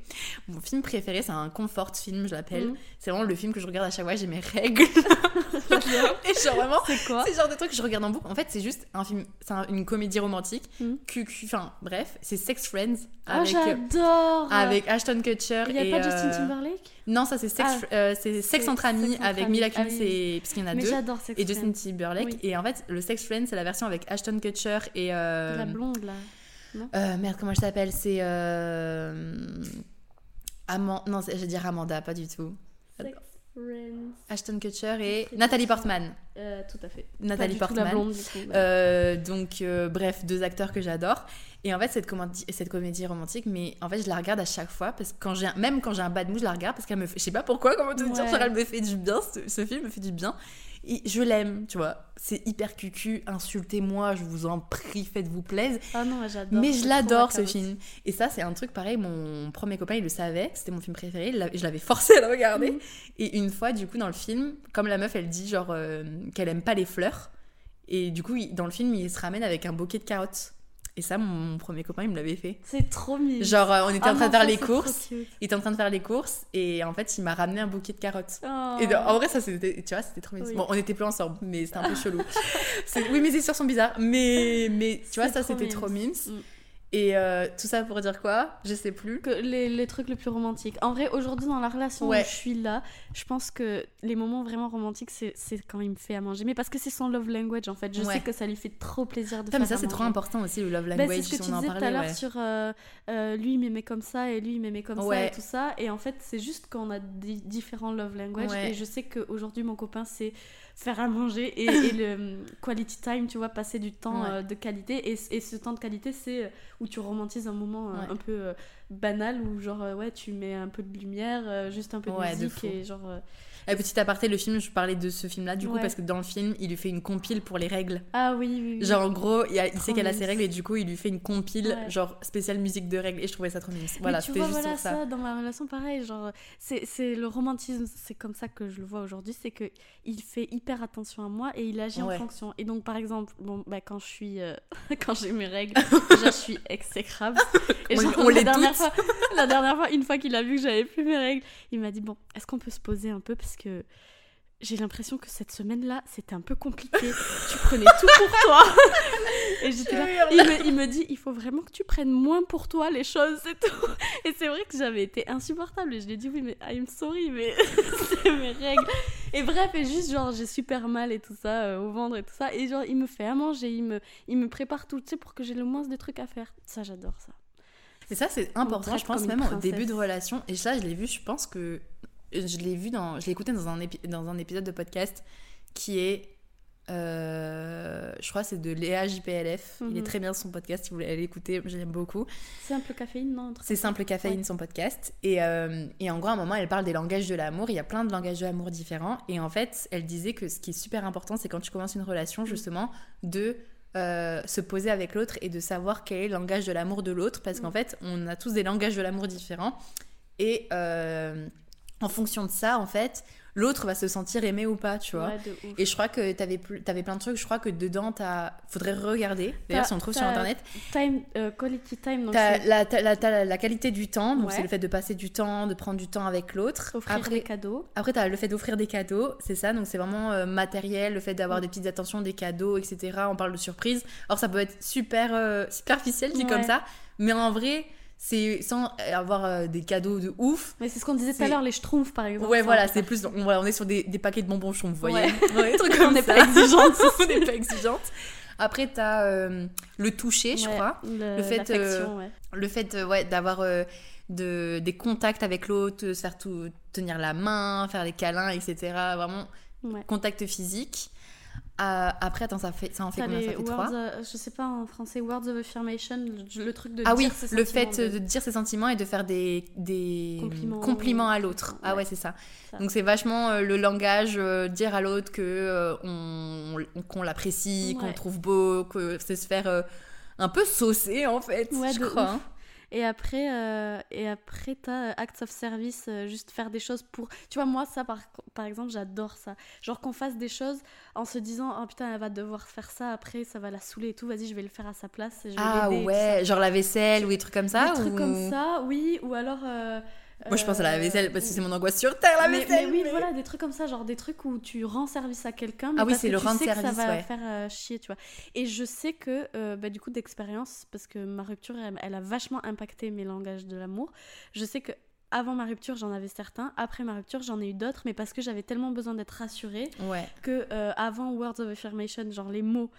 Mon film préféré, c'est un comfort film, je l'appelle. Mm. C'est vraiment le film que je regarde à chaque fois, j'ai mes règles. et genre vraiment, C'est quoi c'est genre de truc que je regarde en boucle. En fait, c'est juste un film, c'est un- une comédie romantique. Mm. QQ, enfin, bref, c'est Sex Friends Ah, avec, j'adore avec Ashton Kutcher. Il n'y a et, pas Justin euh, Timberlake? Non, ça c'est Sex, Ah, euh, c'est Sex Sex- entre amis Sex avec. Mila Ah Kunis oui. et. Parce qu'il y en a Mais deux. Sex Et Justin. Timberlake. Oui. Et en fait, le Sex Friends, c'est la version avec Ashton Kutcher et. euh, La blonde là. euh, merde, comment elle s'appelle? C'est. Euh... Aman- Non, je vais dire Amanda, pas du tout. Sex Friends. Ashton Kutcher et Nathalie. Portman. Euh, tout à fait. Nathalie Portman. blonde coup. Euh, donc, euh, bref, deux acteurs que j'adore. Et en fait, cette comédie, cette comédie romantique, mais en fait, je la regarde à chaque fois, parce que quand j'ai, même quand j'ai un bad mood, je la regarde parce qu'elle me fait, je sais pas pourquoi, comment te dire, Ouais. genre, elle me fait du bien, ce, ce film me fait du bien. Et je l'aime, tu vois. C'est hyper cucu, insultez-moi, je vous en prie, faites-vous plaisir. Ah non, j'adore. Mais je l'adore ce film. Et ça, c'est un truc pareil, mon premier copain, il le savait, c'était mon film préféré, je l'avais forcé à le regarder. Mhm. Et une fois, du coup, dans le film, comme la meuf, elle dit genre euh, qu'elle aime pas les fleurs, et du coup, dans le film, il se ramène avec un bouquet de carottes. Et ça, mon, mon premier copain, il me l'avait fait. C'est trop mignon. Genre, euh, on était Ah en train non, de faire ça, les courses. Il était en train de faire les courses et en fait, il m'a ramené un bouquet de carottes. Oh. Et en vrai, ça, c'était, tu vois, c'était trop mignon. Oui. Bon, on était plus ensemble, mais c'était un peu chelou. Oui, mes histoires sont bizarres, mais, mais tu vois, ça, c'était trop mimes. Mm. Et euh, tout ça pour dire quoi? Je sais plus. Que les, les trucs les plus romantiques. En vrai, aujourd'hui, dans la relation Ouais. où je suis là, je pense que les moments vraiment romantiques, c'est quand il me fait à manger. Mais parce que c'est son love language, en fait. Je Ouais. sais que ça lui fait trop plaisir de Putain, faire mais ça, c'est trop important aussi, le love Bah, language, c'est ce que si tu on disais tout à l'heure sur euh, euh, lui il m'aimait comme ça et lui il m'aimait comme ça et tout ça et en fait c'est juste qu'on a di- différents love language et je sais qu'aujourd'hui mon copain c'est faire à manger et, et le quality time tu vois passer du temps Ouais. euh, de qualité et, et ce temps de qualité c'est euh, où tu romantises un moment euh, Ouais. un peu euh, banal où genre euh, ouais tu mets un peu de lumière juste un peu de Ouais, musique et genre euh, Et petit aparté, le film, je parlais de ce film-là, du coup, parce que dans le film, il lui fait une compile pour les règles. ah oui oui, oui. Genre, en gros, il, a- sait qu'elle a ses règles et du coup, il lui fait une compile, genre spéciale musique de règles. Et je trouvais ça trop mignon. Voilà, c'était juste voilà ça. dans ma relation, pareil, genre, c'est c'est le romantisme, c'est comme ça que je le vois aujourd'hui, c'est que il fait hyper attention à moi et il agit Ouais. en fonction. Et donc, par exemple, bon, bah, quand je suis, euh, quand j'ai mes règles, déjà, je suis exécrable. Et genre, on la les dernière fois, la dernière fois, une fois qu'il a vu que j'avais plus mes règles, il m'a dit, bon, est-ce qu'on peut se poser un peu parce que j'ai l'impression que cette semaine-là, c'était un peu compliqué. tu prenais tout pour toi. Et j'étais là. Il me, il me dit, il faut vraiment que tu prennes moins pour toi les choses, c'est tout. Et c'est vrai que j'avais été insupportable. Et je lui ai dit, oui, mais I'm sorry, mais c'est mes règles. Et bref, et juste, genre, j'ai super mal et tout ça, euh, au ventre et tout ça. Et genre, il me fait à manger, il me, il me prépare tout, tu sais, pour que j'ai le moins de trucs à faire. Ça, j'adore ça. Et ça, c'est important, je pense, même au début de relation. Et ça, je l'ai vu, je pense que. Je l'ai vu dans. Je l'ai écouté dans un, épi- dans un épisode de podcast qui est. euh, je crois c'est de Léa JPLF. Il est Mhm. très bien son podcast, si vous voulez aller l'écouter, je l'aime beaucoup. Peu caféine, non C'est Simple Caféine, Ouais. son podcast. Et, euh, et en gros, à un moment, elle parle des langages de l'amour. Il y a plein de langages de l'amour différents. Et en fait, elle disait que ce qui est super important, c'est quand tu commences une relation, justement, de euh, se poser avec l'autre et de savoir quel est le langage de l'amour de l'autre. Parce qu'en Mm. fait, on a tous des langages de l'amour différents. Et euh, en fonction de ça, en fait, l'autre va se sentir aimé ou pas, tu vois. Ouais. Et je crois que t'avais t'avais plein de trucs. Je crois que dedans, t'as... faudrait regarder. D'ailleurs, si on trouve sur internet, Time, euh, quality time, donc T'as c'est la, t'as la, t'as la- la qualité du temps, donc Ouais. c'est le fait de passer du temps, de prendre du temps avec l'autre. offrir Après, des cadeaux. après t'as le fait d'offrir des cadeaux, c'est ça, donc c'est vraiment euh, matériel, le fait d'avoir Mm. des petites attentions, des cadeaux, etc. On parle de surprise. Alors ça peut être super euh, superficiel, dit Ouais. comme ça, mais en vrai, c'est sans avoir euh, des cadeaux de ouf. Mais c'est ce qu'on disait tout à l'heure, les schtroumpfs par exemple. Ouais, voilà, on c'est plus. On, voilà, on est sur des, des paquets de bonbons, je vous voyez. Ouais. Ouais, On n'est pas exigeante. on n'est pas exigeante. Après, t'as euh, le toucher, je crois. le, Le fait, ouais. Le fait euh, ouais, d'avoir euh, de, des contacts avec l'autre, se faire tout, tenir la main, faire des câlins, etc. Vraiment, contact physique. Euh, après, attends, ça, fait, ça en fait combien? Ça fait trois? euh, je sais pas en français, words of affirmation, le, le truc de Ah oui, ses le sentiments fait de- de dire ses sentiments et de faire des, des Compliments. compliments à l'autre. Ah Ouais. c'est ça. Ça. Donc c'est vachement euh, le langage, euh, dire à l'autre que on, on- qu'on l'apprécie, qu'on le trouve beau, que c'est se faire un peu saucer en fait, Ouais, je crois. hein. Et après, euh, et après t'as euh, acts of service, euh, juste faire des choses pour. Tu vois, moi, ça, par, par exemple, j'adore ça. Genre qu'on fasse des choses en se disant, oh putain, elle va devoir faire ça après, ça va la saouler et tout, vas-y, je vais le faire à sa place. et je vais Ah ouais, genre la vaisselle ou des trucs comme ça. Des trucs comme ça, oui, ou alors. euh, Moi je pense à la euh, vaisselle parce que c'est mon angoisse sur terre la mais, vaisselle. mais oui, mais- voilà, des trucs comme ça, genre des trucs où tu rends service à quelqu'un, Ah oui, c'est le rendre sais que service, ça va ouais. faire euh, chier, tu vois. Et je sais que, euh, bah, du coup, d'expérience, parce que ma rupture, elle, elle a vachement impacté mes langages de l'amour, je sais que avant ma rupture, j'en avais certains, après ma rupture, j'en ai eu d'autres, mais parce que j'avais tellement besoin d'être rassurée Ouais. que euh, avant Words of Affirmation, genre les mots,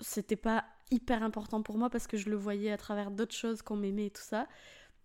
c'était pas hyper important pour moi parce que je le voyais à travers d'autres choses qu'on m'aimait et tout ça.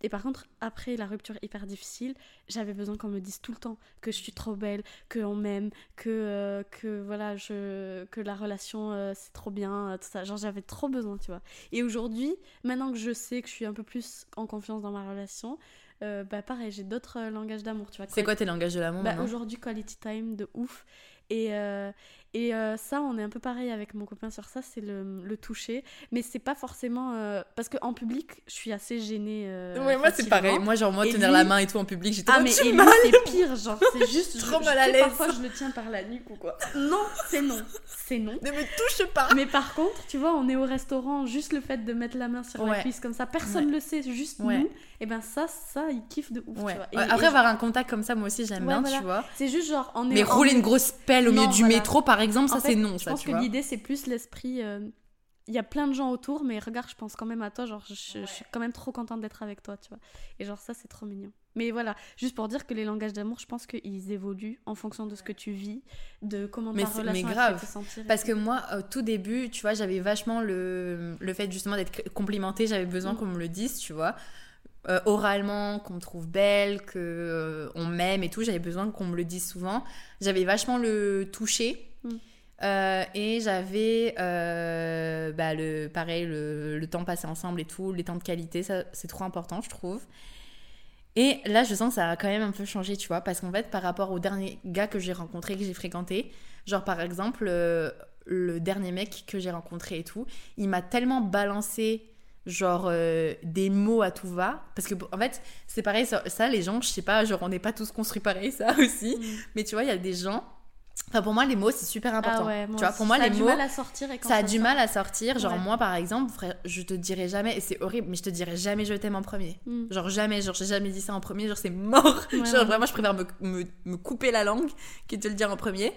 Et par contre, après la rupture hyper difficile, j'avais besoin qu'on me dise tout le temps que je suis trop belle, qu'on m'aime, que, euh, que voilà, je, que la relation euh, c'est trop bien, euh, tout ça. Genre j'avais trop besoin, tu vois. Et aujourd'hui, maintenant que je sais que je suis un peu plus en confiance dans ma relation, euh, bah pareil, j'ai d'autres langages d'amour, tu vois. C'est quoi tes langages de l'amour Bah, aujourd'hui, quality time de ouf. Et, euh, et euh, ça, on est un peu pareil avec mon copain sur ça, c'est le, le toucher. Mais c'est pas forcément. euh, parce qu'en public, je suis assez gênée. euh, Ouais, moi c'est pareil. Moi genre moi Et tenir lui- la main et tout en public, j'ai trop Ah, mais et lui, c'est pire, genre, c'est juste. Trop je- mal à l'aise. Parfois, je le tiens par la nuque ou quoi. Non, c'est non. c'est non. Ne me touche pas. Mais par contre, tu vois, on est au restaurant, juste le fait de mettre la main sur la Ouais. cuisse comme ça, personne Ouais. le sait, juste Ouais. nous. Et ben ça, ça, il kiffe de ouf, Ouais. tu vois. Et- Ouais, et Après, avoir un contact comme ça, moi aussi, j'aime bien, voilà. tu vois. c'est juste genre, on est Mais rouler une grosse pelle au milieu du métro, par exemple, ça, c'est non, Je ça, pense tu que l'idée, c'est plus l'esprit. euh, Il y a plein de gens autour, mais regarde, je pense quand même à toi. Genre, je, je suis quand même trop contente d'être avec toi, tu vois. Et genre, ça, c'est trop mignon. Mais voilà, juste pour dire que les langages d'amour, je pense qu'ils évoluent en fonction de ce que tu vis, de comment Mais ta relation mais grave. te sentir. Parce tout. que moi, au tout début, tu vois, j'avais vachement le, le fait justement d'être complimentée, j'avais besoin Mm. qu'on me le dise, tu vois. Euh, oralement, qu'on me trouve belle, que euh, on m'aime et tout, j'avais besoin qu'on me le dise souvent. J'avais vachement le toucher. Mm. Euh, et j'avais bah, le pareil le, le temps passé ensemble et tout les temps de qualité ça c'est trop important je trouve et là je sens que ça a quand même un peu changé tu vois parce qu'en fait par rapport au dernier gars que j'ai rencontré que j'ai fréquenté genre par exemple le dernier mec que j'ai rencontré et tout il m'a tellement balancé genre euh, des mots à tout va parce que en fait c'est pareil ça, ça, les gens je sais pas genre on n'est pas tous construits pareil ça aussi Mm. mais tu vois il y a des gens enfin pour moi les mots c'est super important Ah ouais, tu vois pour moi ça les a du mots mal à sortir et quand ça a du mal à sortir. Genre, Ouais. moi, par exemple, frère, je te dirai jamais, et c'est horrible, mais je te dirai jamais je t'aime en premier. Mm. Genre, jamais, genre, j'ai jamais dit ça en premier, genre, c'est mort. Ouais, genre, vraiment, je préfère me, me, me couper la langue que de te le dire en premier.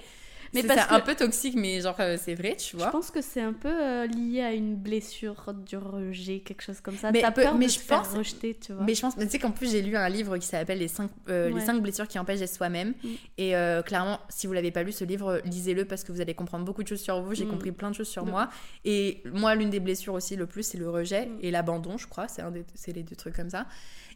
Mais c'est un peu toxique, mais genre, euh, c'est vrai, tu Je vois. pense que c'est un peu euh, lié à une blessure du rejet, quelque chose comme ça. Mais T'as peu- peur mais de je te faire rejeter, tu vois. Mais je pense, mais tu sais qu'en plus, j'ai lu un livre qui s'appelle Les 5 les Ouais. cinq blessures qui empêchent d'être soi-même. Mm. Et euh, clairement, si vous l'avez pas lu, ce livre, lisez-le parce que vous allez comprendre beaucoup de choses sur vous. J'ai Mm. compris plein de choses sur De moi. Et moi, l'une des blessures aussi, le plus, c'est le rejet Mm. et l'abandon, je crois. C'est un des- c'est les deux trucs comme ça.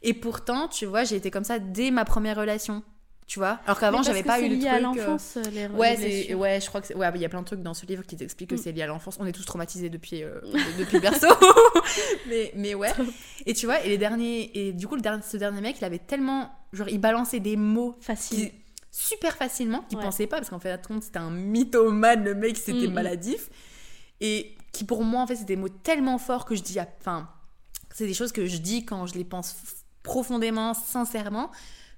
Et pourtant, tu vois, j'ai été comme ça dès ma première relation. Tu vois Alors qu'avant, j'avais pas c'est eu le lié truc. à euh, l'enfance, euh, les Ouais, c'est ouais, je crois que c'est- ouais, il y a plein de trucs dans ce livre qui t'expliquent que Mm. c'est lié à l'enfance. On est tous traumatisés depuis euh, depuis le berceau. mais mais ouais. Et tu vois, et les derniers et du coup le dernier ce dernier mec, il avait tellement genre il balançait des mots Facile. qui- super facilement qu'il Ouais. pensait pas parce qu'en fait compte c'était un mythomane le mec c'était Mm, mm. maladif et qui pour moi en fait c'était des mots tellement forts que je dis à- enfin c'est des choses que je dis quand je les pense profondément sincèrement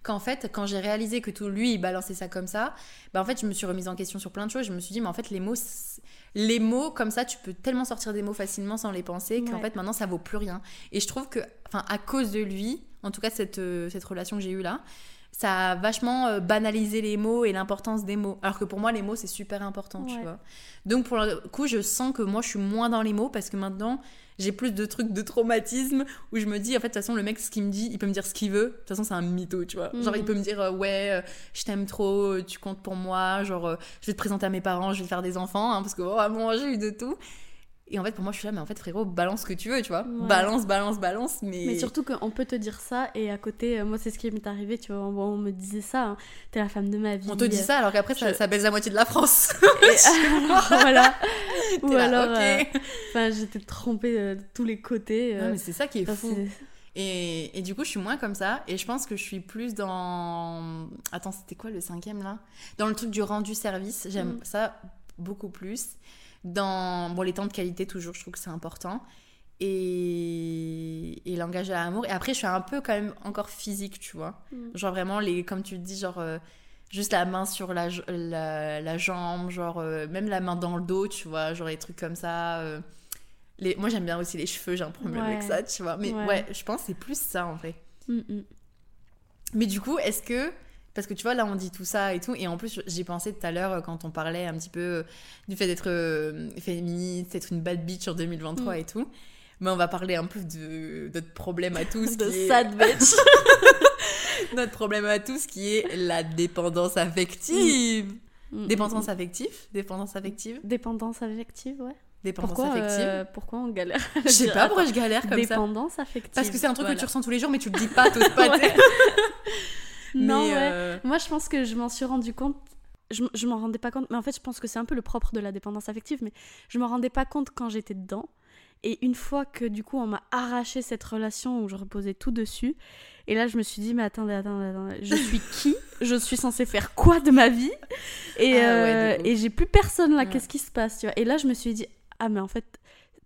qu'en fait quand j'ai réalisé que tout lui il balançait ça comme ça bah en fait je me suis remise en question sur plein de choses je me suis dit mais en fait les mots les mots comme ça tu peux tellement sortir des mots facilement sans les penser qu'en Ouais. fait maintenant ça vaut plus rien et je trouve que enfin à cause de lui en tout cas cette euh, cette relation que j'ai eue là ça a vachement euh, banalisé les mots et l'importance des mots. Alors que pour moi, les mots, c'est super important, tu vois. Donc, pour le coup, je sens que moi, je suis moins dans les mots parce que maintenant, j'ai plus de trucs de traumatisme où je me dis, en fait, de toute façon, le mec, ce qu'il me dit, il peut me dire ce qu'il veut. De toute façon, c'est un mytho, tu vois. Genre, Mhm. il peut me dire, euh, ouais, euh, je t'aime trop, tu comptes pour moi, genre, je vais te présenter à mes parents, je vais faire des enfants, hein, parce que vraiment, j'ai eu de tout. Et en fait, pour moi, je suis là, mais en fait, frérot, balance ce que tu veux, tu vois. Ouais. Balance, balance, balance, mais. Mais surtout qu'on peut te dire ça et à côté, euh, moi c'est ce qui m'est arrivé, tu vois, on, me disait ça, hein, t'es la femme de ma vie. On te dit ça alors qu'après, ça, je- ça baise la moitié de la France. Et- voilà. Ou là, alors, euh, enfin, j'étais trompée euh, de tous les côtés. Non, mais c'est ça qui est enfin, fou. Et, et du coup, je suis moins comme ça. Et je pense que je suis plus dans. Attends, c'était quoi le cinquième là? Dans le truc du rendu service. J'aime Mm. ça beaucoup plus. Dans bon, les temps de qualité, toujours, je trouve que c'est important. Et, et langage de l'amour. Et après, je suis un peu quand même encore physique, tu vois. Mm. Genre vraiment, les, comme tu dis, genre. euh, Juste la main sur la, la, la jambe, genre euh, même la main dans le dos, tu vois, genre les trucs comme ça. euh. Les... Moi j'aime bien aussi les cheveux, j'ai un problème Ouais. avec ça, tu vois. Mais Ouais. ouais, je pense que c'est plus ça en vrai. Mm, mm. Mais du coup, est-ce que. Parce que tu vois, là, on dit tout ça et tout. Et en plus, j'ai pensé tout à l'heure euh, quand on parlait un petit peu euh, du fait d'être euh, féministe, d'être une bad bitch en 2023 Mm. et tout. Mais on va parler un peu de notre problème à tous. De qui est- sad bitch. Notre problème à tous qui est la dépendance affective. Mm, Dépendance mm, affective Dépendance affective. Dépendance affective, ouais. Dépendance Pourquoi, affective euh, pourquoi on galère Je sais pas pourquoi je galère comme ça. Dépendance affective. Parce que c'est un truc voilà. que tu ressens tous les jours, mais tu le dis pas, t'oses pas. Ouais. Non, Mais, ouais. euh, Moi, je pense que je m'en suis rendu compte. Je, je m'en rendais pas compte, mais en fait, je pense que c'est un peu le propre de la dépendance affective, mais je m'en rendais pas compte quand j'étais dedans. Et une fois que du coup, on m'a arraché cette relation où je reposais tout dessus, et là, je me suis dit, mais attendez, attendez, attendez, je suis qui? Je suis censée faire quoi de ma vie? Et, Ah euh, et j'ai plus personne là, Ouais. qu'est-ce qui se passe tu vois? Et là, je me suis dit, ah, mais en fait,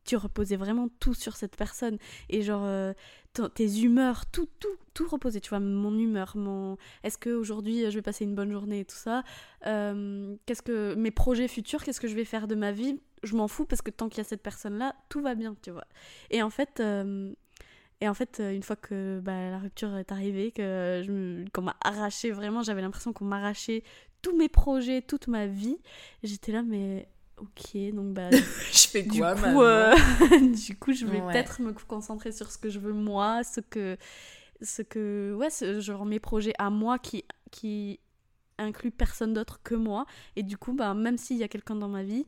tu reposais vraiment tout sur cette personne. Et genre, euh, tes humeurs, tout, tout, tout reposait. Tu vois, mon humeur, mon. Est-ce qu'aujourd'hui, je vais passer une bonne journée et tout ça euh, Qu'est-ce que. Mes projets futurs, qu'est-ce que je vais faire de ma vie Je m'en fous parce que tant qu'il y a cette personne-là, tout va bien, tu vois. Et en fait. Euh, et en fait, une fois que bah, la rupture est arrivée, que qu'on m'a arraché vraiment, j'avais l'impression qu'on m'arrachait tous mes projets, toute ma vie. J'étais là, mais ok, donc bah. je fais quoi, du coup, euh, du coup, je vais peut-être me concentrer sur ce que je veux moi, ce que. Ce que. Ouais, ce, genre mes projets à moi qui, qui incluent personne d'autre que moi. Et du coup, bah, même s'il y a quelqu'un dans ma vie,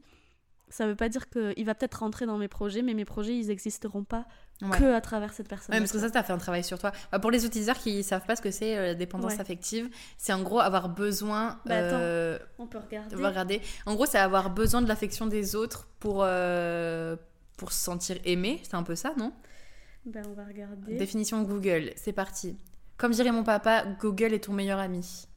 ça veut pas dire qu'il va peut-être rentrer dans mes projets, mais mes projets, ils n'existeront pas que à travers cette personne. Ouais, parce que ça, as fait un travail sur toi. Bah, pour les utilisateurs qui savent pas ce que c'est euh, la dépendance affective, c'est en gros avoir besoin. Bah, euh, on peut regarder. regarder. En gros, c'est avoir besoin de l'affection des autres pour, euh, pour se sentir aimé. C'est un peu ça, non? Ben, on va regarder. Définition Google, c'est parti. Comme dirait mon papa, Google est ton meilleur ami.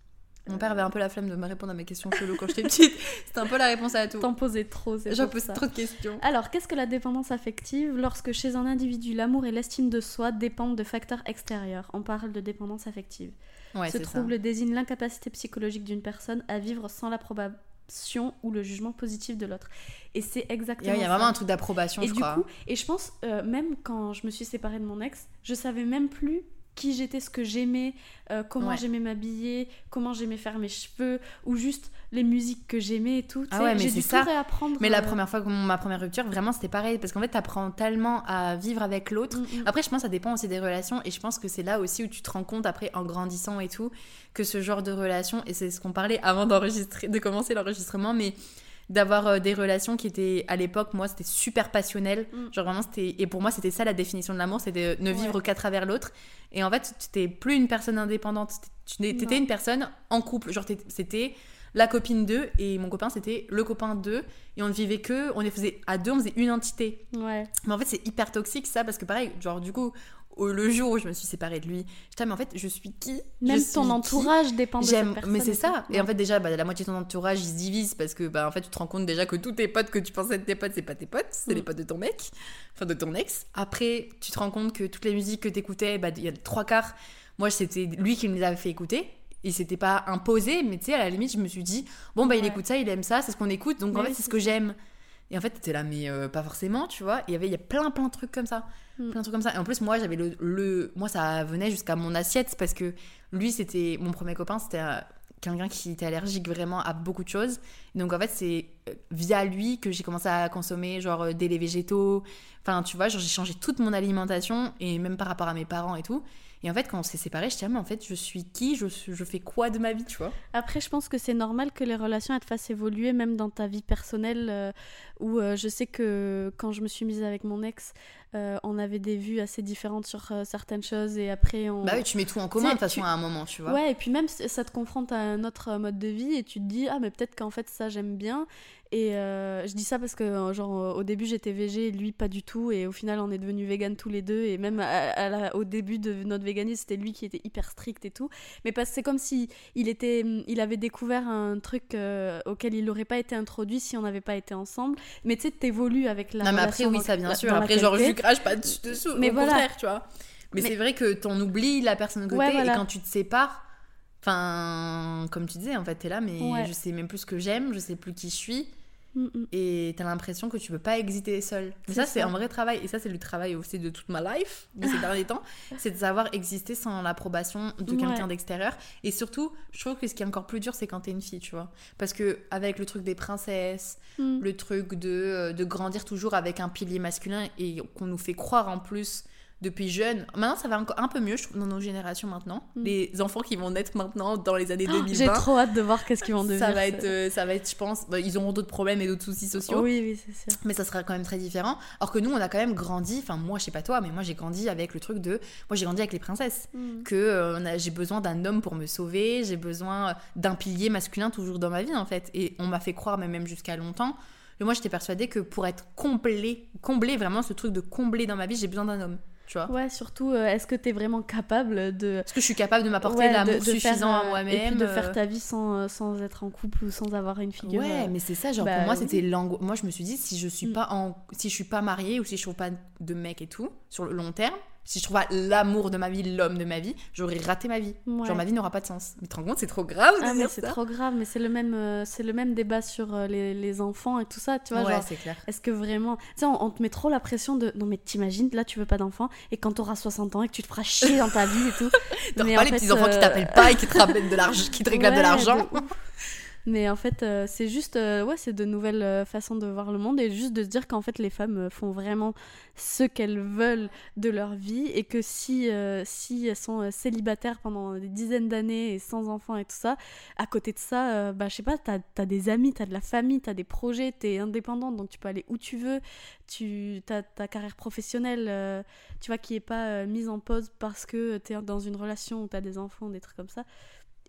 Mon père avait un peu la flemme de me répondre à mes questions cheloues quand j'étais petite. C'était un peu la réponse à tout. T'en posais trop, c'est J'en pose trop de questions. Alors, qu'est-ce que la dépendance affective Lorsque chez un individu, l'amour et l'estime de soi dépendent de facteurs extérieurs? On parle de dépendance affective. Ouais, Ce trouble désigne l'incapacité psychologique d'une personne à vivre sans l'approbation ou le jugement positif de l'autre. Et c'est exactement Il y a vraiment un truc d'approbation, je du crois. Coup, et je pense, euh, même quand je me suis séparée de mon ex, je savais même plus qui j'étais, ce que j'aimais, euh, comment j'aimais m'habiller, comment j'aimais faire mes cheveux, ou juste les musiques que j'aimais et tout. Ah ouais, j'ai dû ça. tout réapprendre. Mais la euh, première fois, ma première rupture, vraiment, c'était pareil. Parce qu'en fait, t'apprends tellement à vivre avec l'autre. Mm, mm. Après, je pense que ça dépend aussi des relations. Et je pense que c'est là aussi où tu te rends compte, après, en grandissant et tout, que ce genre de relation, et c'est ce qu'on parlait avant d'enregistrer, de commencer l'enregistrement, mais d'avoir euh, des relations qui étaient à l'époque moi c'était super passionnel mm. genre vraiment c'était et pour moi c'était ça la définition de l'amour c'était ne vivre qu'à travers l'autre. Et en fait tu n'étais plus une personne indépendante. Tu étais une personne en couple. Genre c'était la copine d'eux et mon copain c'était le copain d'eux. Et on ne vivait que on les faisait à deux on faisait une entité. Ouais. Mais en fait c'est hyper toxique ça parce que pareil genre du coup le jour où je me suis séparée de lui, mais en fait, je suis qui? Même ton entourage dépend de cette personne. Mais c'est ça. Et en fait, déjà, bah, la moitié de ton entourage, il se divise parce que, bah, en fait, tu te rends compte déjà que tous tes potes que tu pensais être tes potes, c'est pas tes potes, c'est les mm. potes de ton mec, enfin de ton ex. Après, tu te rends compte que toutes les musiques que t'écoutais, bah, il y a trois quarts. Moi, c'était lui qui me les avait fait écouter. Il s'était pas imposé, mais tu sais, à la limite, je me suis dit, bon, bah, il écoute ça, il aime ça, c'est ce qu'on écoute, donc en fait, c'est ce que j'aime. Et en fait, t'étais là, mais euh, pas forcément, tu vois. Il y avait, il y a plein, plein de trucs comme ça. Mm. Plein de trucs comme ça. Et en plus, moi, j'avais le, le, Moi, ça venait jusqu'à mon assiette parce que lui, c'était. Mon premier copain, c'était euh, quelqu'un qui était allergique vraiment à beaucoup de choses. Donc, en fait, c'est euh, via lui que j'ai commencé à consommer, genre, des laits végétaux. Enfin, tu vois, j'ai changé toute mon alimentation et même par rapport à mes parents et tout. Et en fait, quand on s'est séparés, je disais, mais en fait, je suis qui? Je, je fais quoi de ma vie, tu vois? Après, je pense que c'est normal que les relations elles te fassent évoluer, même dans ta vie personnelle, euh, où euh, je sais que quand je me suis mise avec mon ex, euh, on avait des vues assez différentes sur certaines choses, et après on... Bah oui, tu mets tout en commun de toute façon à un moment, tu vois. Ouais, et puis même ça te confronte à un autre mode de vie, et tu te dis, ah, mais peut-être qu'en fait ça j'aime bien, et euh, je dis ça parce que, euh, genre, au début, j'étais végé, lui, pas du tout. Et au final, on est devenus vegan tous les deux. Et même au début de notre véganisme, c'était lui qui était hyper strict et tout. Mais parce que c'est comme si il, était, il avait découvert un truc euh, auquel il n'aurait pas été introduit si on n'avait pas été ensemble. Mais tu sais, t'évolues avec la. Non, mais après, oui, ça, bien sûr. Après, genre, je crache pas dessous. Mais au voilà. contraire, tu vois. Mais, c'est vrai que t'en oublies la personne que côté et quand tu te sépares. Enfin, comme tu disais, en fait, t'es là, mais je sais même plus ce que j'aime, je sais plus qui je suis. Mm, mm. Et t'as l'impression que tu peux pas exister seul. Mais ça, c'est un vrai travail. Et ça, c'est le travail aussi de toute ma life, de ces derniers temps. C'est de savoir exister sans l'approbation de quelqu'un d'extérieur. Et surtout, je trouve que ce qui est encore plus dur, c'est quand t'es une fille, tu vois. Parce que, avec le truc des princesses, mm. le truc de, euh, de grandir toujours avec un pilier masculin et qu'on nous fait croire en plus depuis jeune. Maintenant, ça va encore un peu mieux, je trouve, dans nos générations maintenant. Mm. Les enfants qui vont naître maintenant dans les années 2020. J'ai trop hâte de voir qu'est-ce qu'ils vont devenir. Ça va être, euh, ça va être je pense, bah, ils auront d'autres problèmes et d'autres soucis sociaux. Oui, oui, c'est sûr. Mais ça sera quand même très différent. Alors que nous, on a quand même grandi, enfin, moi, je sais pas toi, mais moi, j'ai grandi avec le truc de. Moi, j'ai grandi avec les princesses. Mm. Que euh, j'ai besoin d'un homme pour me sauver, j'ai besoin euh, d'un pilier masculin toujours dans ma vie, en fait. Et on m'a fait croire, mais même jusqu'à longtemps, que moi, j'étais persuadée que pour être complet, combler vraiment ce truc de combler dans ma vie, j'ai besoin d'un homme. Tu vois. Ouais, surtout, euh, est-ce que t'es vraiment capable de. Est-ce que je suis capable de m'apporter Ouais, l'amour faire, suffisant à euh, moi-même Et puis de faire euh, ta vie sans, sans être en couple ou sans avoir une figure. Ouais, mais c'est ça, genre bah pour moi oui. c'était l'angoisse. Moi je me suis dit si je suis Mm. pas en si je suis pas mariée ou si je trouve pas de mec et tout sur le long terme, si je trouve pas l'amour de ma vie, l'homme de ma vie, j'aurais raté ma vie. ouais. Genre ma vie n'aura pas de sens. Mais tu te rends compte, c'est trop grave de Ah, mais c'est trop grave, mais c'est le même, euh, c'est le même débat sur euh, les, les enfants et tout ça, tu vois. ouais, c'est clair. est-ce que vraiment. Tu sais, on, on te met trop la pression de. Non, mais t'imagines, là, tu veux pas d'enfant, et quand t'auras 60 ans et que tu te feras chier dans ta vie et tout. T'auras mais pas en les fait, petits enfants qui euh, t'appellent pas et qui te ramènent de l'argent, qui te réclament de Ouais, l'argent. de. Mais en fait, euh, c'est juste, euh, ouais, c'est de nouvelles euh, façons de voir le monde et juste de se dire qu'en fait, les femmes font vraiment ce qu'elles veulent de leur vie et que si, si elles sont célibataires pendant des dizaines d'années et sans enfants et tout ça, à côté de ça, bah, je sais pas, t'as as des amis, t'as de la famille, t'as des projets, t'es indépendante, donc tu peux aller où tu veux, tu as ta carrière professionnelle, tu vois, qui est pas mise en pause parce que t'es dans une relation où t'as des enfants, des trucs comme ça.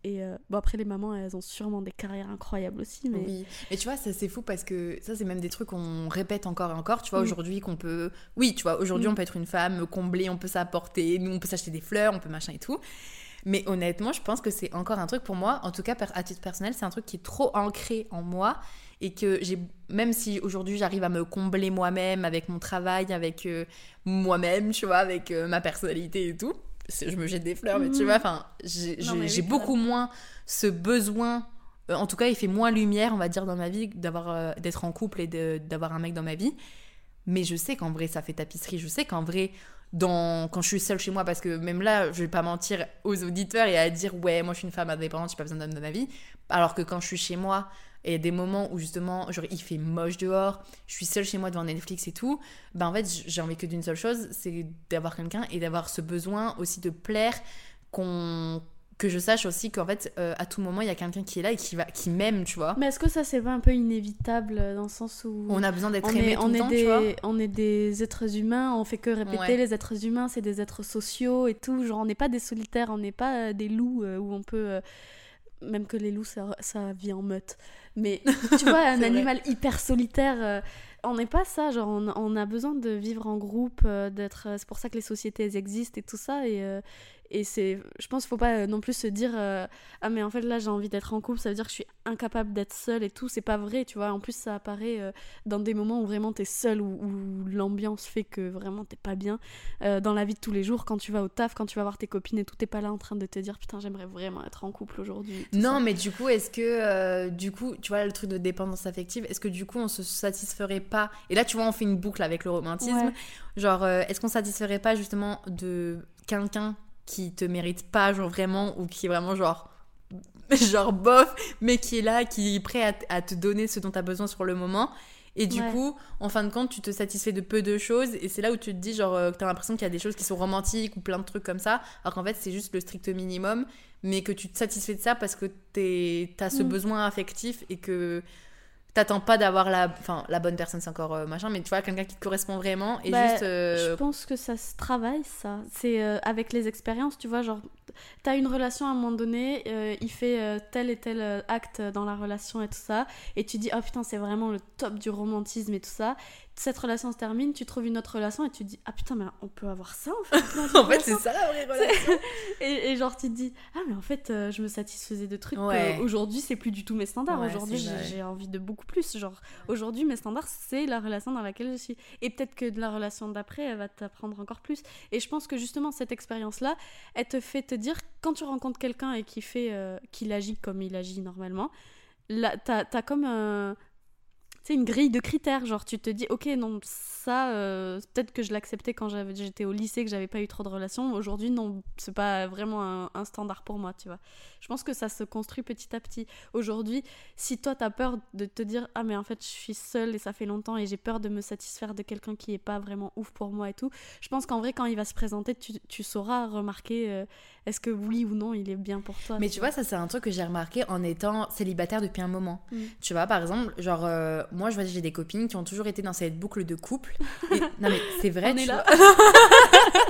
Et euh, bon, après, les mamans, elles ont sûrement des carrières incroyables aussi, mais. Oui, mais tu vois, ça c'est fou parce que ça c'est même des trucs qu'on répète encore et encore. Tu vois, Mm. aujourd'hui qu'on peut. Oui, tu vois, aujourd'hui Mm. on peut être une femme, combler, on peut s'apporter, nous on peut s'acheter des fleurs, on peut machin et tout. Mais honnêtement, je pense que c'est encore un truc pour moi, en tout cas à titre personnel, c'est un truc qui est trop ancré en moi et que j'ai même si aujourd'hui j'arrive à me combler moi-même avec mon travail, avec euh, moi-même, tu vois, avec euh, ma personnalité et tout. Je me jette des fleurs, mais tu Mhm. vois, enfin, j'ai oui, beaucoup moins ce besoin euh, en tout cas, il fait moins lumière, on va dire, dans ma vie, d'avoir, euh, d'être en couple et d'avoir un mec dans ma vie. Mais je sais qu'en vrai, ça fait tapisserie. Je sais qu'en vrai, quand je suis seule chez moi, parce que même là, je vais pas mentir aux auditeurs et à dire, ouais, moi je suis une femme indépendante, j'ai pas besoin d'homme dans ma vie. Alors que quand je suis chez moi, il y a des moments où justement, genre, il fait moche dehors, je suis seule chez moi devant Netflix et tout, ben en fait, j'ai envie que d'une seule chose, c'est d'avoir quelqu'un et d'avoir ce besoin aussi de plaire, qu'on que je sache aussi qu'en fait, euh, à tout moment, il y a quelqu'un qui est là et qui, va, qui m'aime, tu vois. Mais est-ce que ça, c'est pas un peu inévitable euh, dans le sens où. On a besoin d'être aimé tout on, le est temps, tu vois. des, on est des êtres humains, on fait que répéter Ouais. les êtres humains, c'est des êtres sociaux et tout. Genre, on n'est pas des solitaires, on n'est pas euh, des loups euh, où on peut. euh, même que les loups, ça, ça vit en meute. Mais tu vois, un vrai. animal hyper solitaire. on n'est pas ça, genre on, on a besoin de vivre en groupe, d'être. C'est pour ça que les sociétés elles existent et tout ça. Et, euh, et c'est, je pense qu'il faut pas euh, non plus se dire euh, ah mais en fait là j'ai envie d'être en couple, ça veut dire que je suis incapable d'être seule et tout. C'est pas vrai, tu vois. En plus ça apparaît euh, dans des moments où vraiment t'es seule, où, où l'ambiance fait que vraiment t'es pas bien. Euh, dans la vie de tous les jours, quand tu vas au taf, quand tu vas voir tes copines et tout, t'es pas là en train de te dire putain j'aimerais vraiment être en couple aujourd'hui. Non, ça. mais du coup, est-ce que, du coup, tu vois, le truc de dépendance affective, est-ce que du coup, on se satisferait pas? Et là, tu vois, on fait une boucle avec le romantisme. Ouais. Genre, est-ce qu'on satisferait pas justement de quelqu'un qui te mérite pas, genre vraiment, ou qui est vraiment genre. genre bof, mais qui est là, qui est prêt à, te donner ce dont tu as besoin sur le moment. Et du Ouais. coup, en fin de compte, tu te satisfais de peu de choses. Et c'est là où tu te dis, genre, euh, que t'as l'impression qu'il y a des choses qui sont romantiques ou plein de trucs comme ça. Alors qu'en fait, c'est juste le strict minimum. Mais que tu te satisfais de ça parce que t'es- t'as ce Mm. besoin affectif et que t'attends pas d'avoir la, enfin, la bonne personne, c'est encore euh, machin. Mais tu vois, quelqu'un qui te correspond vraiment. Et Bah, juste. euh, Je pense que ça se travaille, ça. C'est euh, avec les expériences, tu vois, genre, t'as une relation à un moment donné, il fait tel et tel acte dans la relation et tout ça, et tu dis, oh putain, c'est vraiment le top du romantisme et tout ça. Cette relation se termine, tu trouves une autre relation et tu te dis, ah putain, mais on peut avoir ça en fait. en fait, c'est ça la vraie relation. Et, et genre, tu te dis, ah, mais en fait, euh, je me satisfaisais de trucs. Ouais. Aujourd'hui, c'est plus du tout mes standards. Ouais, Aujourd'hui, j'ai envie de beaucoup plus. Genre, aujourd'hui, mes standards, c'est la relation dans laquelle je suis. Et peut-être que de la relation d'après, elle va t'apprendre encore plus. Et je pense que justement, cette expérience-là, elle te fait te dire, quand tu rencontres quelqu'un et qui fait, euh, qu'il agit comme il agit normalement, là, t'as as comme un tu sais, une grille de critères. Genre, tu te dis, ok, non, ça, euh, peut-être que je l'acceptais quand j'étais au lycée, que j'avais pas eu trop de relations. Aujourd'hui, non, c'est pas vraiment un, un standard pour moi, tu vois. Je pense que ça se construit petit à petit. Aujourd'hui, si toi, t'as peur de te dire, ah, mais en fait, je suis seule et ça fait longtemps et j'ai peur de me satisfaire de quelqu'un qui est pas vraiment ouf pour moi et tout, je pense qu'en vrai, quand il va se présenter, tu, tu sauras remarquer euh, est-ce que oui ou non, il est bien pour toi. Mais tu vois, ça c'est un truc que j'ai remarqué en étant célibataire depuis un moment. Mm. Tu vois, par exemple, genre, euh, moi je vois, j'ai des copines qui ont toujours été dans cette boucle de couple. Et- non mais c'est vrai, On tu est là. vois.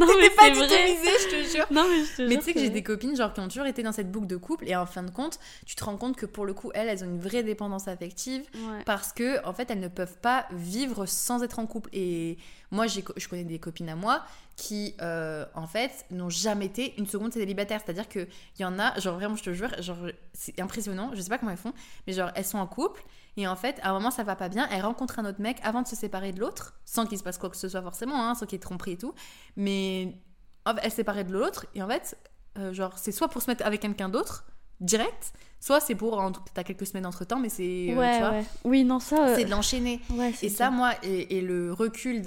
Non, T'étais mais pas du je te jure. Non, mais je te Mais jure tu sais que j'ai des copines genre qui ont toujours été dans cette boucle de couple et en fin de compte, tu te rends compte que pour le coup, elles, elles ont une vraie dépendance affective Ouais. parce que en fait, elles ne peuvent pas vivre sans être en couple. Et moi, je connais des copines à moi qui, euh, en fait, n'ont jamais été une seconde célibataire. C'est-à-dire que il y en a, genre vraiment, je te jure, genre c'est impressionnant. Je sais pas comment elles font, mais genre elles sont en couple et en fait, à un moment, ça va pas bien. Elles rencontrent un autre mec avant de se séparer de l'autre, sans qu'il se passe quoi que ce soit forcément, hein, sans qu'il y ait tromperie et tout. Mais elles se séparent de l'autre et en fait, euh, genre c'est soit pour se mettre avec quelqu'un d'autre direct, soit c'est pour t'as quelques semaines entre temps, mais c'est euh, ouais, tu vois, ouais. Oui, non, ça. euh, c'est de l'enchaîner. ouais, c'est Et ça, dur. moi, et, et le recul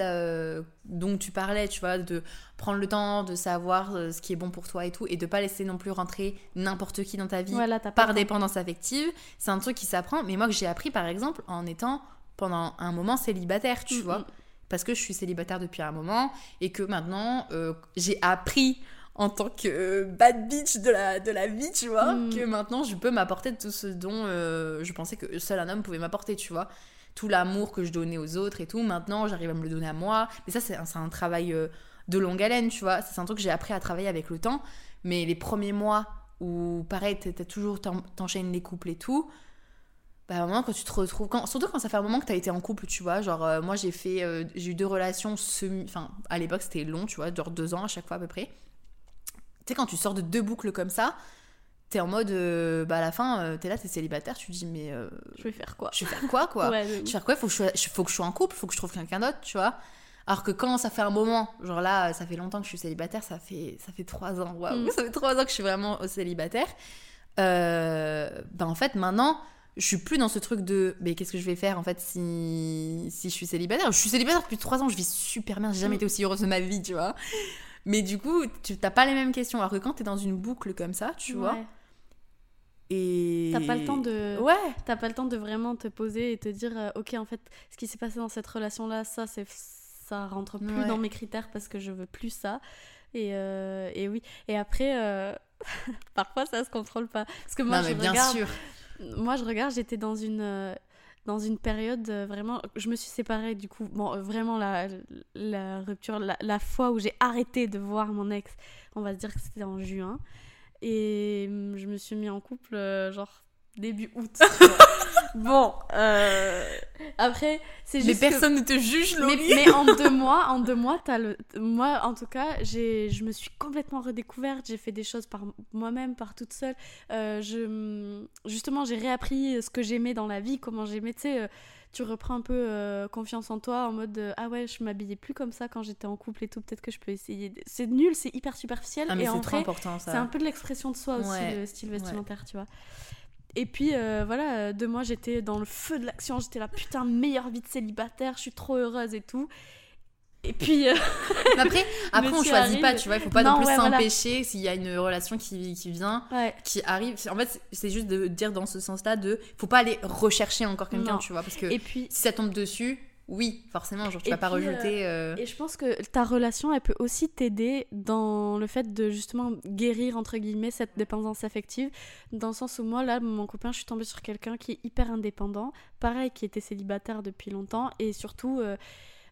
dont tu parlais, tu vois, de prendre le temps de savoir euh, ce qui est bon pour toi et tout, et de pas laisser non plus rentrer n'importe qui dans ta vie Voilà, par dépendance affective, c'est un truc qui s'apprend, mais moi que j'ai appris par exemple en étant pendant un moment célibataire, tu Mm, vois, mm. parce que je suis célibataire depuis un moment et que maintenant euh, j'ai appris en tant que euh, bad bitch de la, de la vie, tu vois, Mm. que maintenant je peux m'apporter tout ce dont euh, je pensais que seul un homme pouvait m'apporter, tu vois. Tout l'amour que je donnais aux autres et tout, maintenant j'arrive à me le donner à moi. Mais ça, c'est un, un travail euh, de longue haleine, tu vois. C'est un truc que j'ai appris à travailler avec le temps. Mais les premiers mois où, pareil, t'as toujours t'en- t'enchaînes les couples et tout, bah, à un moment, quand tu te retrouves, quand, surtout quand ça fait un moment que tu as été en couple, tu vois, genre euh, moi j'ai fait, euh, j'ai eu deux relations semi, enfin à l'époque c'était long, tu vois, genre deux ans à chaque fois à peu près. Tu sais, quand tu sors de deux boucles comme ça, t'es en mode, euh, bah à la fin, euh, t'es là, t'es célibataire, tu te dis, mais euh, Je vais faire quoi je vais faire quoi quoi Ouais, Je vais faire quoi faut que je, faut que je sois en couple, faut que je trouve quelqu'un d'autre, tu vois. Alors que quand ça fait un moment, genre là, ça fait longtemps que je suis célibataire, ça fait, ça fait trois ans, waouh, Mm. ça fait trois ans que je suis vraiment célibataire. Euh, bah en fait, maintenant, je suis plus dans ce truc de, mais qu'est-ce que je vais faire en fait si, si je suis célibataire? Je suis célibataire depuis trois ans, je vis super bien, j'ai jamais Mm. été aussi heureuse de ma vie, tu vois. Mais du coup, tu t'as pas les mêmes questions. Alors que quand t'es dans une boucle comme ça, tu vois, et. T'as pas le temps de. Ouais, T'as pas le temps de vraiment te poser et te dire, euh, ok, en fait, ce qui s'est passé dans cette relation-là, ça, c'est, ça rentre plus Ouais. dans mes critères parce que je veux plus ça. Et, euh, et oui. Et après, euh, parfois, ça se contrôle pas. Parce que moi, non, je mais bien regarde. sûr. Moi, je regarde, j'étais dans une. Dans une période euh, vraiment, je me suis séparée du coup, bon, euh, vraiment la, la rupture, la, la fois où j'ai arrêté de voir mon ex, on va se dire que c'était en juin, et hum, je me suis mis en couple euh, genre début août. bon, euh, après, c'est Mais juste que- personne ne te juge, mais, Laurie. mais en deux mois, en deux mois, t'as le. Moi, en tout cas, j'ai, je me suis complètement redécouverte. J'ai fait des choses par moi-même, par toute seule. Euh, je, justement, j'ai réappris ce que j'aimais dans la vie, comment j'aimais. Tu sais, euh, tu reprends un peu euh, confiance en toi, en mode euh, ah ouais, je m'habillais plus comme ça quand j'étais en couple et tout. Peut-être que je peux essayer. C'est nul, c'est hyper superficiel. Ah, mais et en vrai, important ça. c'est un peu de l'expression de soi aussi, Ouais. le style vestimentaire, tu vois. Et puis euh, voilà, deux mois j'étais dans le feu de l'action, j'étais là putain, meilleure vie de célibataire, je suis trop heureuse et tout. Et puis, euh, Mais après, après on choisit arrive. pas, tu vois. Il faut pas Non, non, plus ouais, voilà. s'empêcher s'il y a une relation qui, qui vient, ouais, qui arrive. En fait, c'est juste de dire dans ce sens-là de. Faut pas aller rechercher encore quelqu'un, tu vois. Parce que et puis, si ça tombe dessus, oui, forcément, genre tu Et vas pas rejeter. euh, et je pense que ta relation, elle peut aussi t'aider dans le fait de justement guérir, entre guillemets, cette dépendance affective. Dans le sens où moi, là, mon copain, je suis tombée sur quelqu'un qui est hyper indépendant, pareil, qui était célibataire depuis longtemps, et surtout... euh,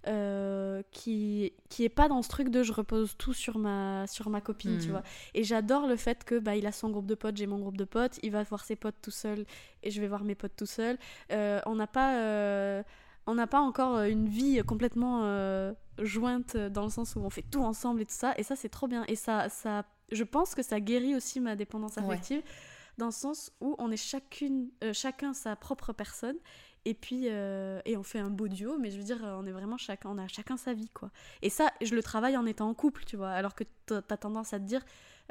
euh, qui qui est pas dans ce truc de je repose tout sur ma sur ma copine tu Hmm. vois et j'adore le fait que bah il a son groupe de potes j'ai mon groupe de potes il va voir ses potes tout seul et je vais voir mes potes tout seul Euh, on n'a pas euh, on n'a pas encore euh, une vie complètement euh, jointe euh, dans le sens où on fait tout ensemble et tout ça. Et ça c'est trop bien. Et ça ça je pense que ça guérit aussi ma dépendance Ouais. affective dans le sens où on est chacune euh, chacun sa propre personne. Et puis euh, et on fait un beau duo mais je veux dire on est vraiment chacun on a chacun sa vie quoi. Et ça je le travaille en étant en couple tu vois. Alors que t'as tendance à te dire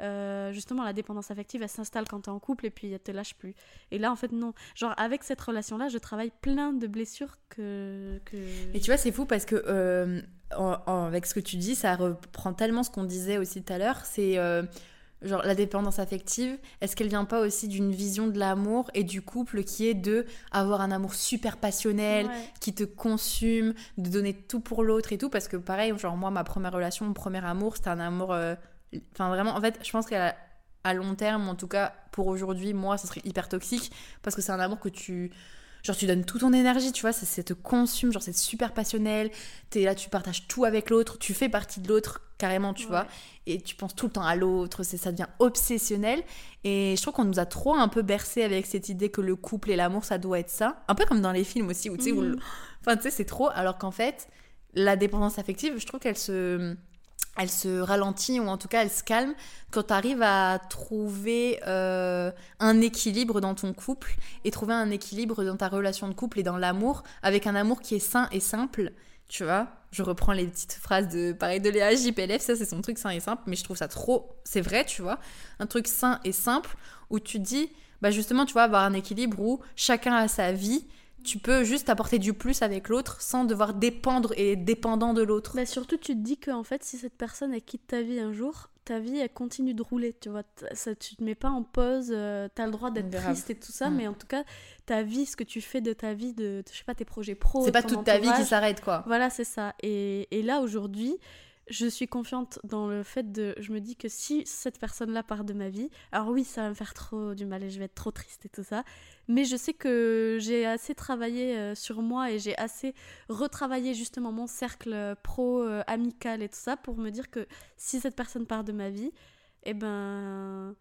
euh, justement la dépendance affective elle s'installe quand t'es en couple et puis elle te lâche plus et là en fait non genre avec cette relation là je travaille plein de blessures que, que... Et tu vois, c'est fou parce que euh, en- en- avec ce que tu dis, ça reprend tellement ce qu'on disait aussi tout à l'heure. C'est euh, genre la dépendance affective. Est-ce qu'elle vient pas aussi d'une vision de l'amour et du couple qui est de avoir un amour super passionnel, Ouais. qui te consume, de donner tout pour l'autre et tout? Parce que pareil, genre moi, ma première relation, mon premier amour, c'était un amour. euh, Enfin vraiment, en fait, je pense qu'à à long terme, en tout cas pour aujourd'hui, moi, ça serait hyper toxique parce que c'est un amour que tu Genre, tu donnes toute ton énergie, tu vois, ça, ça te consume, genre, c'est super passionnel. T'es là, tu partages tout avec l'autre, tu fais partie de l'autre carrément, tu Ouais. vois. Et tu penses tout le temps à l'autre, c'est ça devient obsessionnel. Et je trouve qu'on nous a trop un peu bercé avec cette idée que le couple et l'amour, ça doit être ça. Un peu comme dans les films aussi, où tu sais, où le- enfin, tu sais, c'est trop. Alors qu'en fait, la dépendance affective, je trouve qu'elle se elle se ralentit ou en tout cas elle se calme quand tu arrives à trouver euh, un équilibre dans ton couple et trouver un équilibre dans ta relation de couple et dans l'amour avec un amour qui est sain et simple tu vois? Je reprends les petites phrases de pareil de Léa JPLF ça c'est son truc sain et simple mais je trouve ça trop c'est vrai tu vois? Un truc sain et simple où tu dis bah justement tu vois avoir un équilibre où chacun a sa vie tu peux juste apporter du plus avec l'autre sans devoir dépendre et être dépendant de l'autre Bah surtout, tu te dis que en fait, si cette personne elle quitte ta vie un jour, ta vie elle continue de rouler, tu vois. Ça, tu te mets pas en pause, euh, t'as le droit d'être triste et tout ça, Mm. mais en tout cas, ta vie, ce que tu fais de ta vie, de, je sais pas, tes projets pro, c'est pas toute ta vie qui s'arrête quoi Voilà, c'est ça. Et, et là, aujourd'hui, je suis confiante dans le fait de. Je me dis que si cette personne-là part de ma vie, alors oui, ça va me faire trop du mal et je vais être trop triste et tout ça. Mais je sais que j'ai assez travaillé euh, sur moi et j'ai assez retravaillé justement mon cercle euh, pro, euh, amical et tout ça pour me dire que si cette personne part de ma vie, eh ben.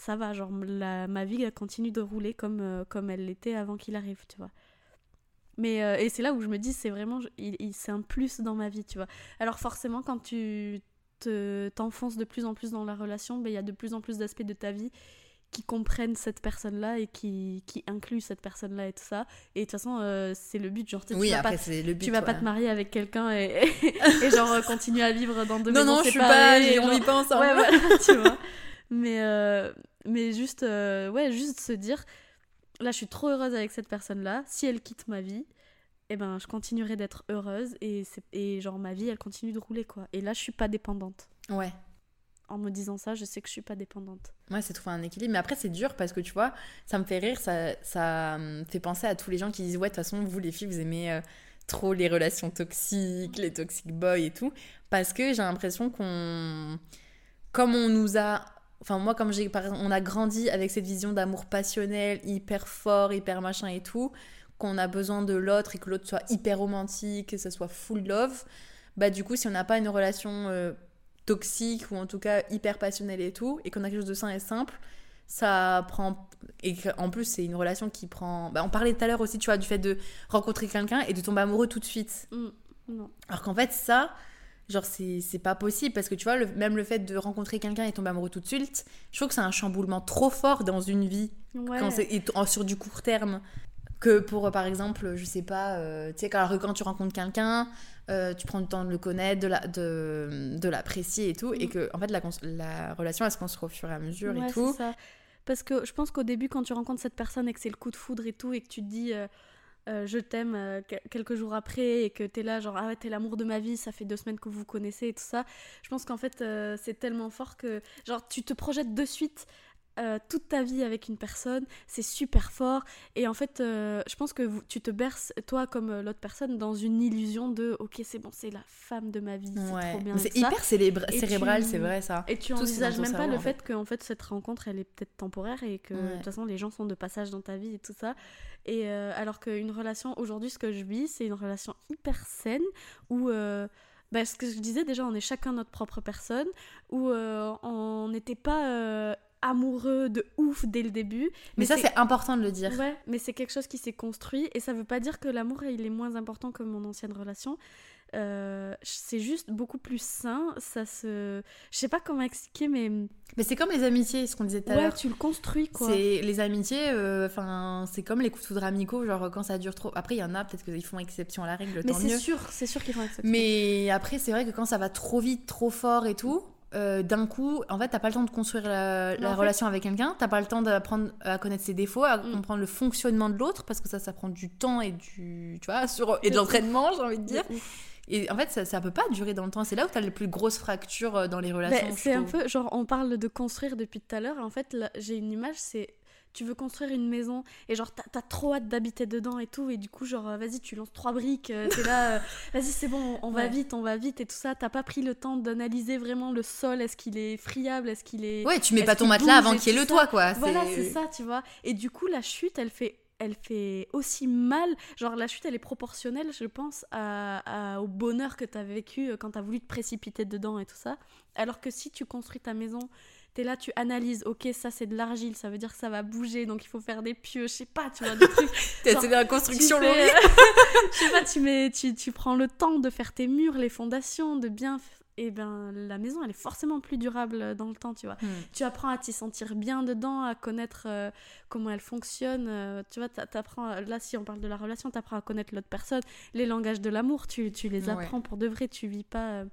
Ça va, genre ma vie continue de rouler comme, comme elle l'était avant qu'il arrive, tu vois. Mais euh, et c'est là où je me dis c'est vraiment il, il- c'est un plus dans ma vie, tu vois. Alors forcément quand tu te t'enfonces de plus en plus dans la relation, ben, il y a de plus en plus d'aspects de ta vie qui comprennent cette personne-là et qui, qui incluent cette personne-là et tout ça. Et de toute façon euh, c'est le but genre tu oui vas après pas c'est le but tu vas pas te marier avec quelqu'un et, et genre continuer à vivre dans deux non maisons non je suis pas et on vit pas ensemble Ouais, voilà, tu vois. Mais, euh, mais juste, euh, ouais, juste se dire, là, je suis trop heureuse avec cette personne-là. Si elle quitte ma vie, eh ben, je continuerai d'être heureuse et, et genre, ma vie, elle continue de rouler, quoi. Et là, je suis pas dépendante. ouais En me disant ça, je sais que je suis pas dépendante. Ouais, c'est trouver un équilibre. Mais après, c'est dur parce que tu vois, ça me fait rire, ça, ça me fait penser à tous les gens qui disent Ouais, de toute façon, vous les filles, vous aimez euh, trop les relations toxiques, les toxic boys et tout. Parce que j'ai l'impression qu'on. Comme on nous a. Enfin, moi, comme j'ai. Par exemple, on a grandi avec cette vision d'amour passionnel, hyper fort, hyper machin et tout, qu'on a besoin de l'autre et que l'autre soit hyper romantique, que ça soit full love. Bah, du coup, si on n'a pas une relation. euh, toxique ou en tout cas hyper passionnelle et tout, et qu'on a quelque chose de sain et simple, ça prend. Et en plus, c'est une relation qui prend. Bah, on parlait tout à l'heure aussi, tu vois, du fait de rencontrer quelqu'un et de tomber amoureux tout de suite. Mm, non. Alors qu'en fait, ça, genre, c'est pas possible parce que tu vois, le- même le fait de rencontrer quelqu'un et tomber amoureux tout de suite, je trouve que c'est un chamboulement trop fort dans une vie Ouais. quand c'est et en- sur du court terme que pour par exemple je sais pas euh, tu sais quand, quand tu rencontres quelqu'un euh, tu prends le temps de le connaître de la de, de l'apprécier et tout et Mm. que en fait la, la relation elle se construit au fur et à mesure Ouais, et tout ça. Parce que je pense qu'au début, quand tu rencontres cette personne et que c'est le coup de foudre et tout, et que tu te dis euh, euh, je t'aime euh, que- quelques jours après, et que t'es là, genre ah t'es l'amour de ma vie, ça fait deux semaines que vous vous connaissez et tout ça, je pense qu'en fait, euh, c'est tellement fort que genre tu te projettes de suite. Euh, toute ta vie avec une personne, c'est super fort. Et en fait, euh, je pense que vous- tu te berces, toi comme euh, l'autre personne, dans une illusion de ok, c'est bon, c'est la femme de ma vie, c'est trop bien. C'est hyper cérébral c'est vrai ça Et tu envisages même pas le fait que en fait cette rencontre elle est peut-être temporaire et que de toute façon les gens sont de passage dans ta vie et tout ça. Et euh, alors qu'une relation aujourd'hui ce que je vis c'est une relation hyper saine où bah, ce que je disais déjà on est chacun notre propre personne où euh, on n'était pas euh, amoureux de ouf dès le début. mais, ça c'est important de le dire Ouais, mais c'est quelque chose qui s'est construit et ça veut pas dire que l'amour il est moins important que mon ancienne relation. Euh, c'est juste beaucoup plus sain, ça se... Je sais pas comment expliquer, mais... mais c'est comme les amitiés ce qu'on disait tout à Ouais, l'heure tu le construis, quoi. C'est les amitiés, euh, enfin c'est comme les coups de foudre amicaux, genre quand ça dure trop. Après il y en a peut-être qu'ils font exception à la règle, Mais c'est sûr, c'est sûr qu'ils font exception. Mais après, c'est vrai que quand ça va trop vite, trop fort et tout, euh, d'un coup, en fait, t'as pas le temps de construire la, fait- relation avec quelqu'un, t'as pas le temps d'apprendre à connaître ses défauts, à Mm. comprendre le fonctionnement de l'autre, parce que ça, ça prend du temps et du, tu vois, sur, et de l'entraînement, j'ai envie de dire. Et en fait, ça, ça peut pas durer dans le temps. C'est là où t'as les plus grosses fractures euh, dans les relations. Ben, je c'est un peu, genre, on parle de construire depuis tout à l'heure, en fait, j'ai une image, c'est... Tu veux construire une maison et genre t'as t'as trop hâte d'habiter dedans et tout et du coup genre euh, vas-y tu lances trois briques euh, t'es là euh, vas-y c'est bon on va Ouais. vite on va vite et tout ça t'as pas pris le temps d'analyser vraiment le sol est-ce qu'il est friable est-ce qu'il est Ouais, tu mets pas ton matelas avant qu'il y ait le toit, quoi. Voilà, c'est ça, tu vois. Et du coup, la chute, elle fait elle fait aussi mal. Genre, la chute, elle est proportionnelle, je pense, à, à- au bonheur que tu as vécu quand tu as voulu te précipiter dedans et tout ça. Alors que si tu construis ta maison, tu es là, tu analyses, ok, ça c'est de l'argile, ça veut dire que ça va bouger, donc il faut faire des pieux, je sais pas, tu vois, des trucs. Genre, fait la construction fais, euh, je sais pas, tu, mets, tu, tu prends le temps de faire tes murs, les fondations, de bien. Et ben, la maison, elle est forcément plus durable euh, dans le temps, tu vois. Hmm. Tu apprends à t'y sentir bien dedans, à connaître euh, comment elle fonctionne. euh, tu vois, t'a- t'apprends, là, si on parle de la relation, t'apprends à connaître l'autre personne. Les langages de l'amour, tu, tu les Ouais. apprends pour de vrai. Tu vis pas. euh,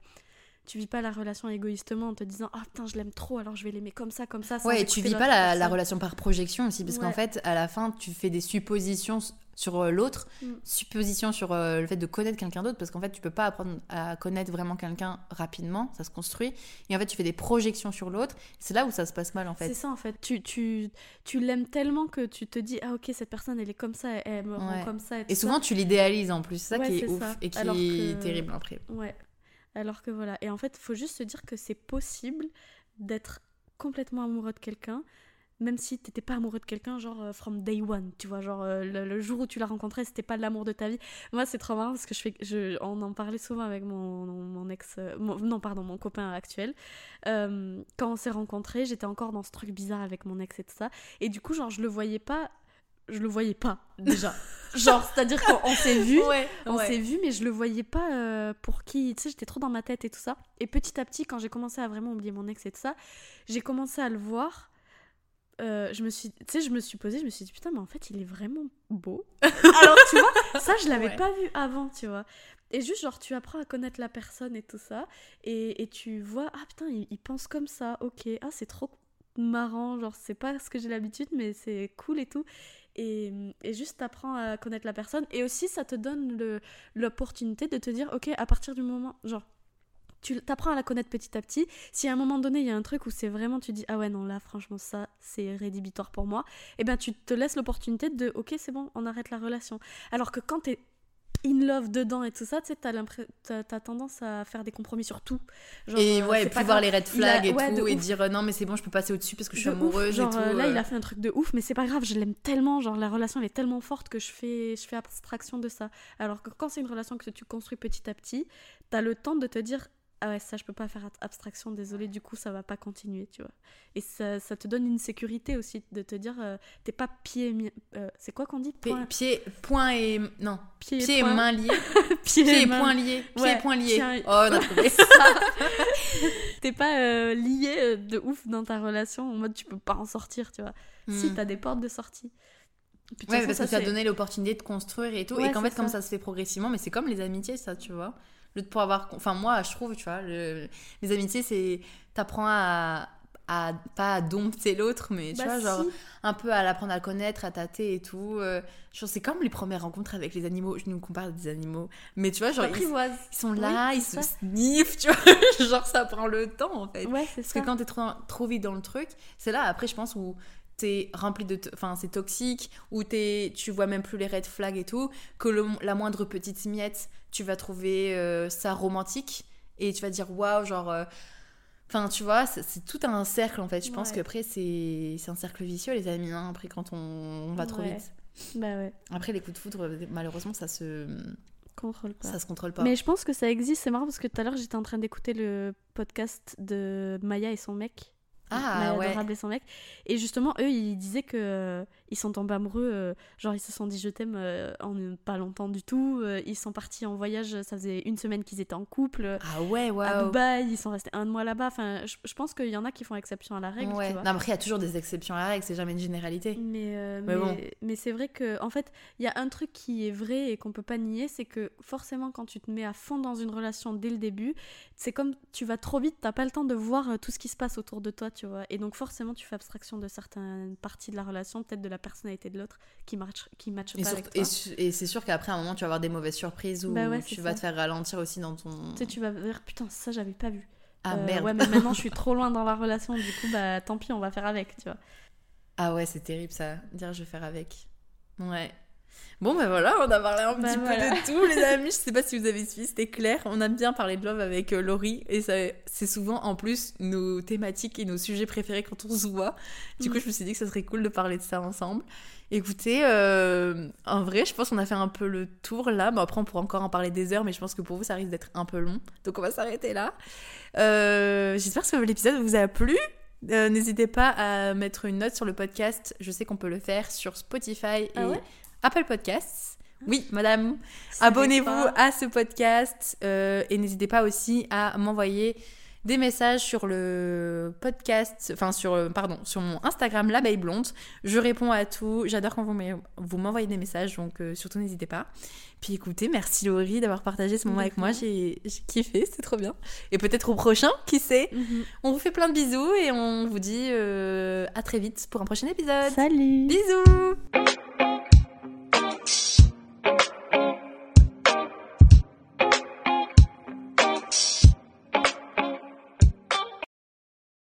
tu vis pas la relation égoïstement en te disant ah putain je l'aime trop alors je vais l'aimer comme ça comme ça Ouais, et tu vis pas la, relation par projection aussi, parce qu'en fait, à la fin, tu fais des suppositions sur euh, l'autre, Mm. suppositions sur euh, le fait de connaître quelqu'un d'autre, parce qu'en fait, tu peux pas apprendre à connaître vraiment quelqu'un rapidement, ça se construit. Et en fait, tu fais des projections sur l'autre. C'est là où ça se passe mal, en C'est fait. ça en fait. Tu, tu, tu l'aimes tellement que tu te dis, ah ok, cette personne elle est comme ça, elle me rend Ouais. comme ça. Et, Et souvent, tu l'idéalises en plus. C'est ça Ouais, qui est c'est ouf ça. et qui Alors est que- terrible après. Ouais. Alors que voilà. Et en fait, faut juste se dire que c'est possible d'être complètement amoureux de quelqu'un, même si t'étais pas amoureux de quelqu'un, genre euh, from day one, tu vois, genre euh, le, jour où tu l'as rencontré, c'était pas l'amour de ta vie. Moi, c'est trop marrant parce que je fais, je, on en parlait souvent avec mon, mon ex, euh, non pardon, mon copain actuel. Quand on s'est rencontrés, j'étais encore dans ce truc bizarre avec mon ex et tout ça, et du coup, genre, je le voyais pas, je le voyais pas déjà. genre, c'est-à-dire qu'on on s'est vu, Ouais, on s'est vu, mais je le voyais pas euh, pour qui. Tu sais, j'étais trop dans ma tête et tout ça. Et petit à petit, quand j'ai commencé à vraiment oublier mon ex et tout ça, j'ai commencé à le voir. Euh, je me suis, tu sais, je me suis posée, je me suis dit putain, mais en fait, il est vraiment beau. Alors tu vois, ça je l'avais Ouais. pas vu avant, tu vois. Et juste genre tu apprends à connaître la personne et tout ça, et, et tu vois ah putain, il, il pense comme ça, ok, ah c'est trop marrant, genre c'est pas ce que j'ai l'habitude, mais c'est cool et tout. Et, juste t'apprends à connaître la personne, et aussi ça te donne l'opportunité de te dire ok à partir du moment genre tu t'apprends à la connaître petit à petit. Si à un moment donné il y a un truc où c'est vraiment tu dis ah ouais non là franchement ça c'est rédhibitoire pour moi et ben tu te laisses l'opportunité de ok c'est bon on arrête la relation. Alors que quand t'es in love dedans et tout ça tu sais t'as t'as tendance à faire des compromis sur tout Genre, et euh, ouais, et puis voir grave. les red a- flags et ouais, tout, et ouf. dire euh, non, mais c'est bon, je peux passer au-dessus parce que je suis De ouf. amoureuse genre et tout. euh, là euh. il a fait un truc de ouf mais c'est pas grave je l'aime tellement genre la relation elle est tellement forte que je fais je fais abstraction de ça alors que quand c'est une relation que tu construis petit à petit t'as le temps de te dire ah ouais ça je peux pas faire abstraction désolé du coup ça va pas continuer tu vois et ça, ça te donne une sécurité aussi de te dire euh, t'es pas pied euh, c'est quoi qu'on dit Point- Pied, point et. Non, pied, pied et point- main liés. pied, Pied et main. point liés. Pied Ouais, et point liés. Oh, on a trouvé. t'es pas euh, lié euh, de ouf dans ta relation en mode tu peux pas en sortir tu vois si Hmm. t'as des portes de sortie Puis, Ouais, façon, parce ça, que ça c'est- donné l'opportunité de construire et tout. Ouais, et qu'en fait, comme ça. ça se fait progressivement, mais c'est comme les amitiés, ça, tu vois. Le pour avoir. Enfin, moi, je trouve, tu vois, le- les amitiés, c'est. T'apprends à. à pas à dompter l'autre, mais tu Bah, vois, genre un peu à l'apprendre à le connaître, à tâter et tout. euh, genre, c'est comme les premières rencontres avec les animaux. Je nous compare des animaux. Mais tu vois, genre, ils, sont Oui, là, ils se ça. sniffent, tu vois. genre, ça prend le temps, en fait. Ouais, Parce ça. que quand t'es trop, trop vite dans le truc, c'est là après, je pense, où t'es rempli de. Enfin, c'est toxique, t'es, tu vois même plus les red flags et tout, que le- la moindre petite miette, tu vas trouver euh, ça romantique et tu vas dire waouh, genre. euh, Enfin, tu vois, c'est tout un cercle en fait. Je pense Ouais. qu'après, c'est c'est un cercle vicieux, les amis, hein, après, quand on, on va trop vite. Bah ouais, Après, les coups de foudre, malheureusement, ça se, contrôle pas. ça se contrôle pas. Mais je pense que ça existe, c'est marrant parce que tout à l'heure j'étais en train d'écouter le podcast de Maya et son mec. Ah, ouais. Adorable et son mec. Et justement, eux, ils disaient que euh, ils sont tombés amoureux, euh, genre ils se sont dit je t'aime euh, en pas longtemps du tout. ils sont partis en voyage, ça faisait une semaine qu'ils étaient en couple. Ah ouais, À waouh. Dubaï, ils sont restés un mois là-bas. Enfin, je, je pense qu'il y en a qui font exception à la règle, Ouais. tu vois. Non, après, il y a toujours des exceptions à la règle, c'est jamais une généralité. Mais, Mais mais, bon. mais c'est vrai que, en fait, il y a un truc qui est vrai et qu'on peut pas nier, c'est que forcément, quand tu te mets à fond dans une relation dès le début, c'est comme tu vas trop vite, t'as pas le temps de voir tout ce qui se passe autour de toi, tu vois. Et donc, forcément, tu fais abstraction de certaines parties de la relation, peut-être de la personnalité de l'autre, qui match, qui match Et, pas sur- avec toi. et c'est sûr qu'après, un moment, tu vas avoir des mauvaises surprises ou Bah ouais, tu vas ça. te faire ralentir aussi dans ton. Tu sais, tu vas dire, putain, ça, j'avais pas vu. Ah Euh, merde. Ouais, mais maintenant, je suis trop loin dans la relation, du coup, bah, tant pis, on va faire avec, tu vois. Ah ouais, c'est terrible ça. Dire je vais faire avec. Ouais. Bon, ben voilà, on a parlé un Bah petit voilà. peu de tout, les amis. Je sais pas si vous avez suivi, c'était clair. On a bien parlé de love avec euh, Laurie. Et c'est souvent, en plus, nos thématiques et nos sujets préférés quand on se voit. Du coup, Mm. je me suis dit que ça serait cool de parler de ça ensemble. Écoutez, euh, en vrai, je pense qu'on a fait un peu le tour là. Bon, après, on pourra encore en parler des heures, mais je pense que pour vous, ça risque d'être un peu long. Donc, on va s'arrêter là. Euh, J'espère que l'épisode vous a plu. Euh, N'hésitez pas à mettre une note sur le podcast. Je sais qu'on peut le faire sur Spotify et Ah ouais? Apple Podcasts. Oui, madame. Abonnez-vous à ce podcast euh, et n'hésitez pas aussi à m'envoyer des messages sur le podcast, enfin sur, euh, pardon, sur mon Instagram l'abeille blonde. Je réponds à tout. J'adore quand vous m'e- vous m'envoyez des messages, donc euh, surtout n'hésitez pas. Puis écoutez, merci Laurie d'avoir partagé ce moment avec moi. J'ai kiffé, c'est trop bien. Et peut-être au prochain, qui sait. Mhm. On vous fait plein de bisous et on vous dit euh, à très vite pour un prochain épisode. Salut Bisous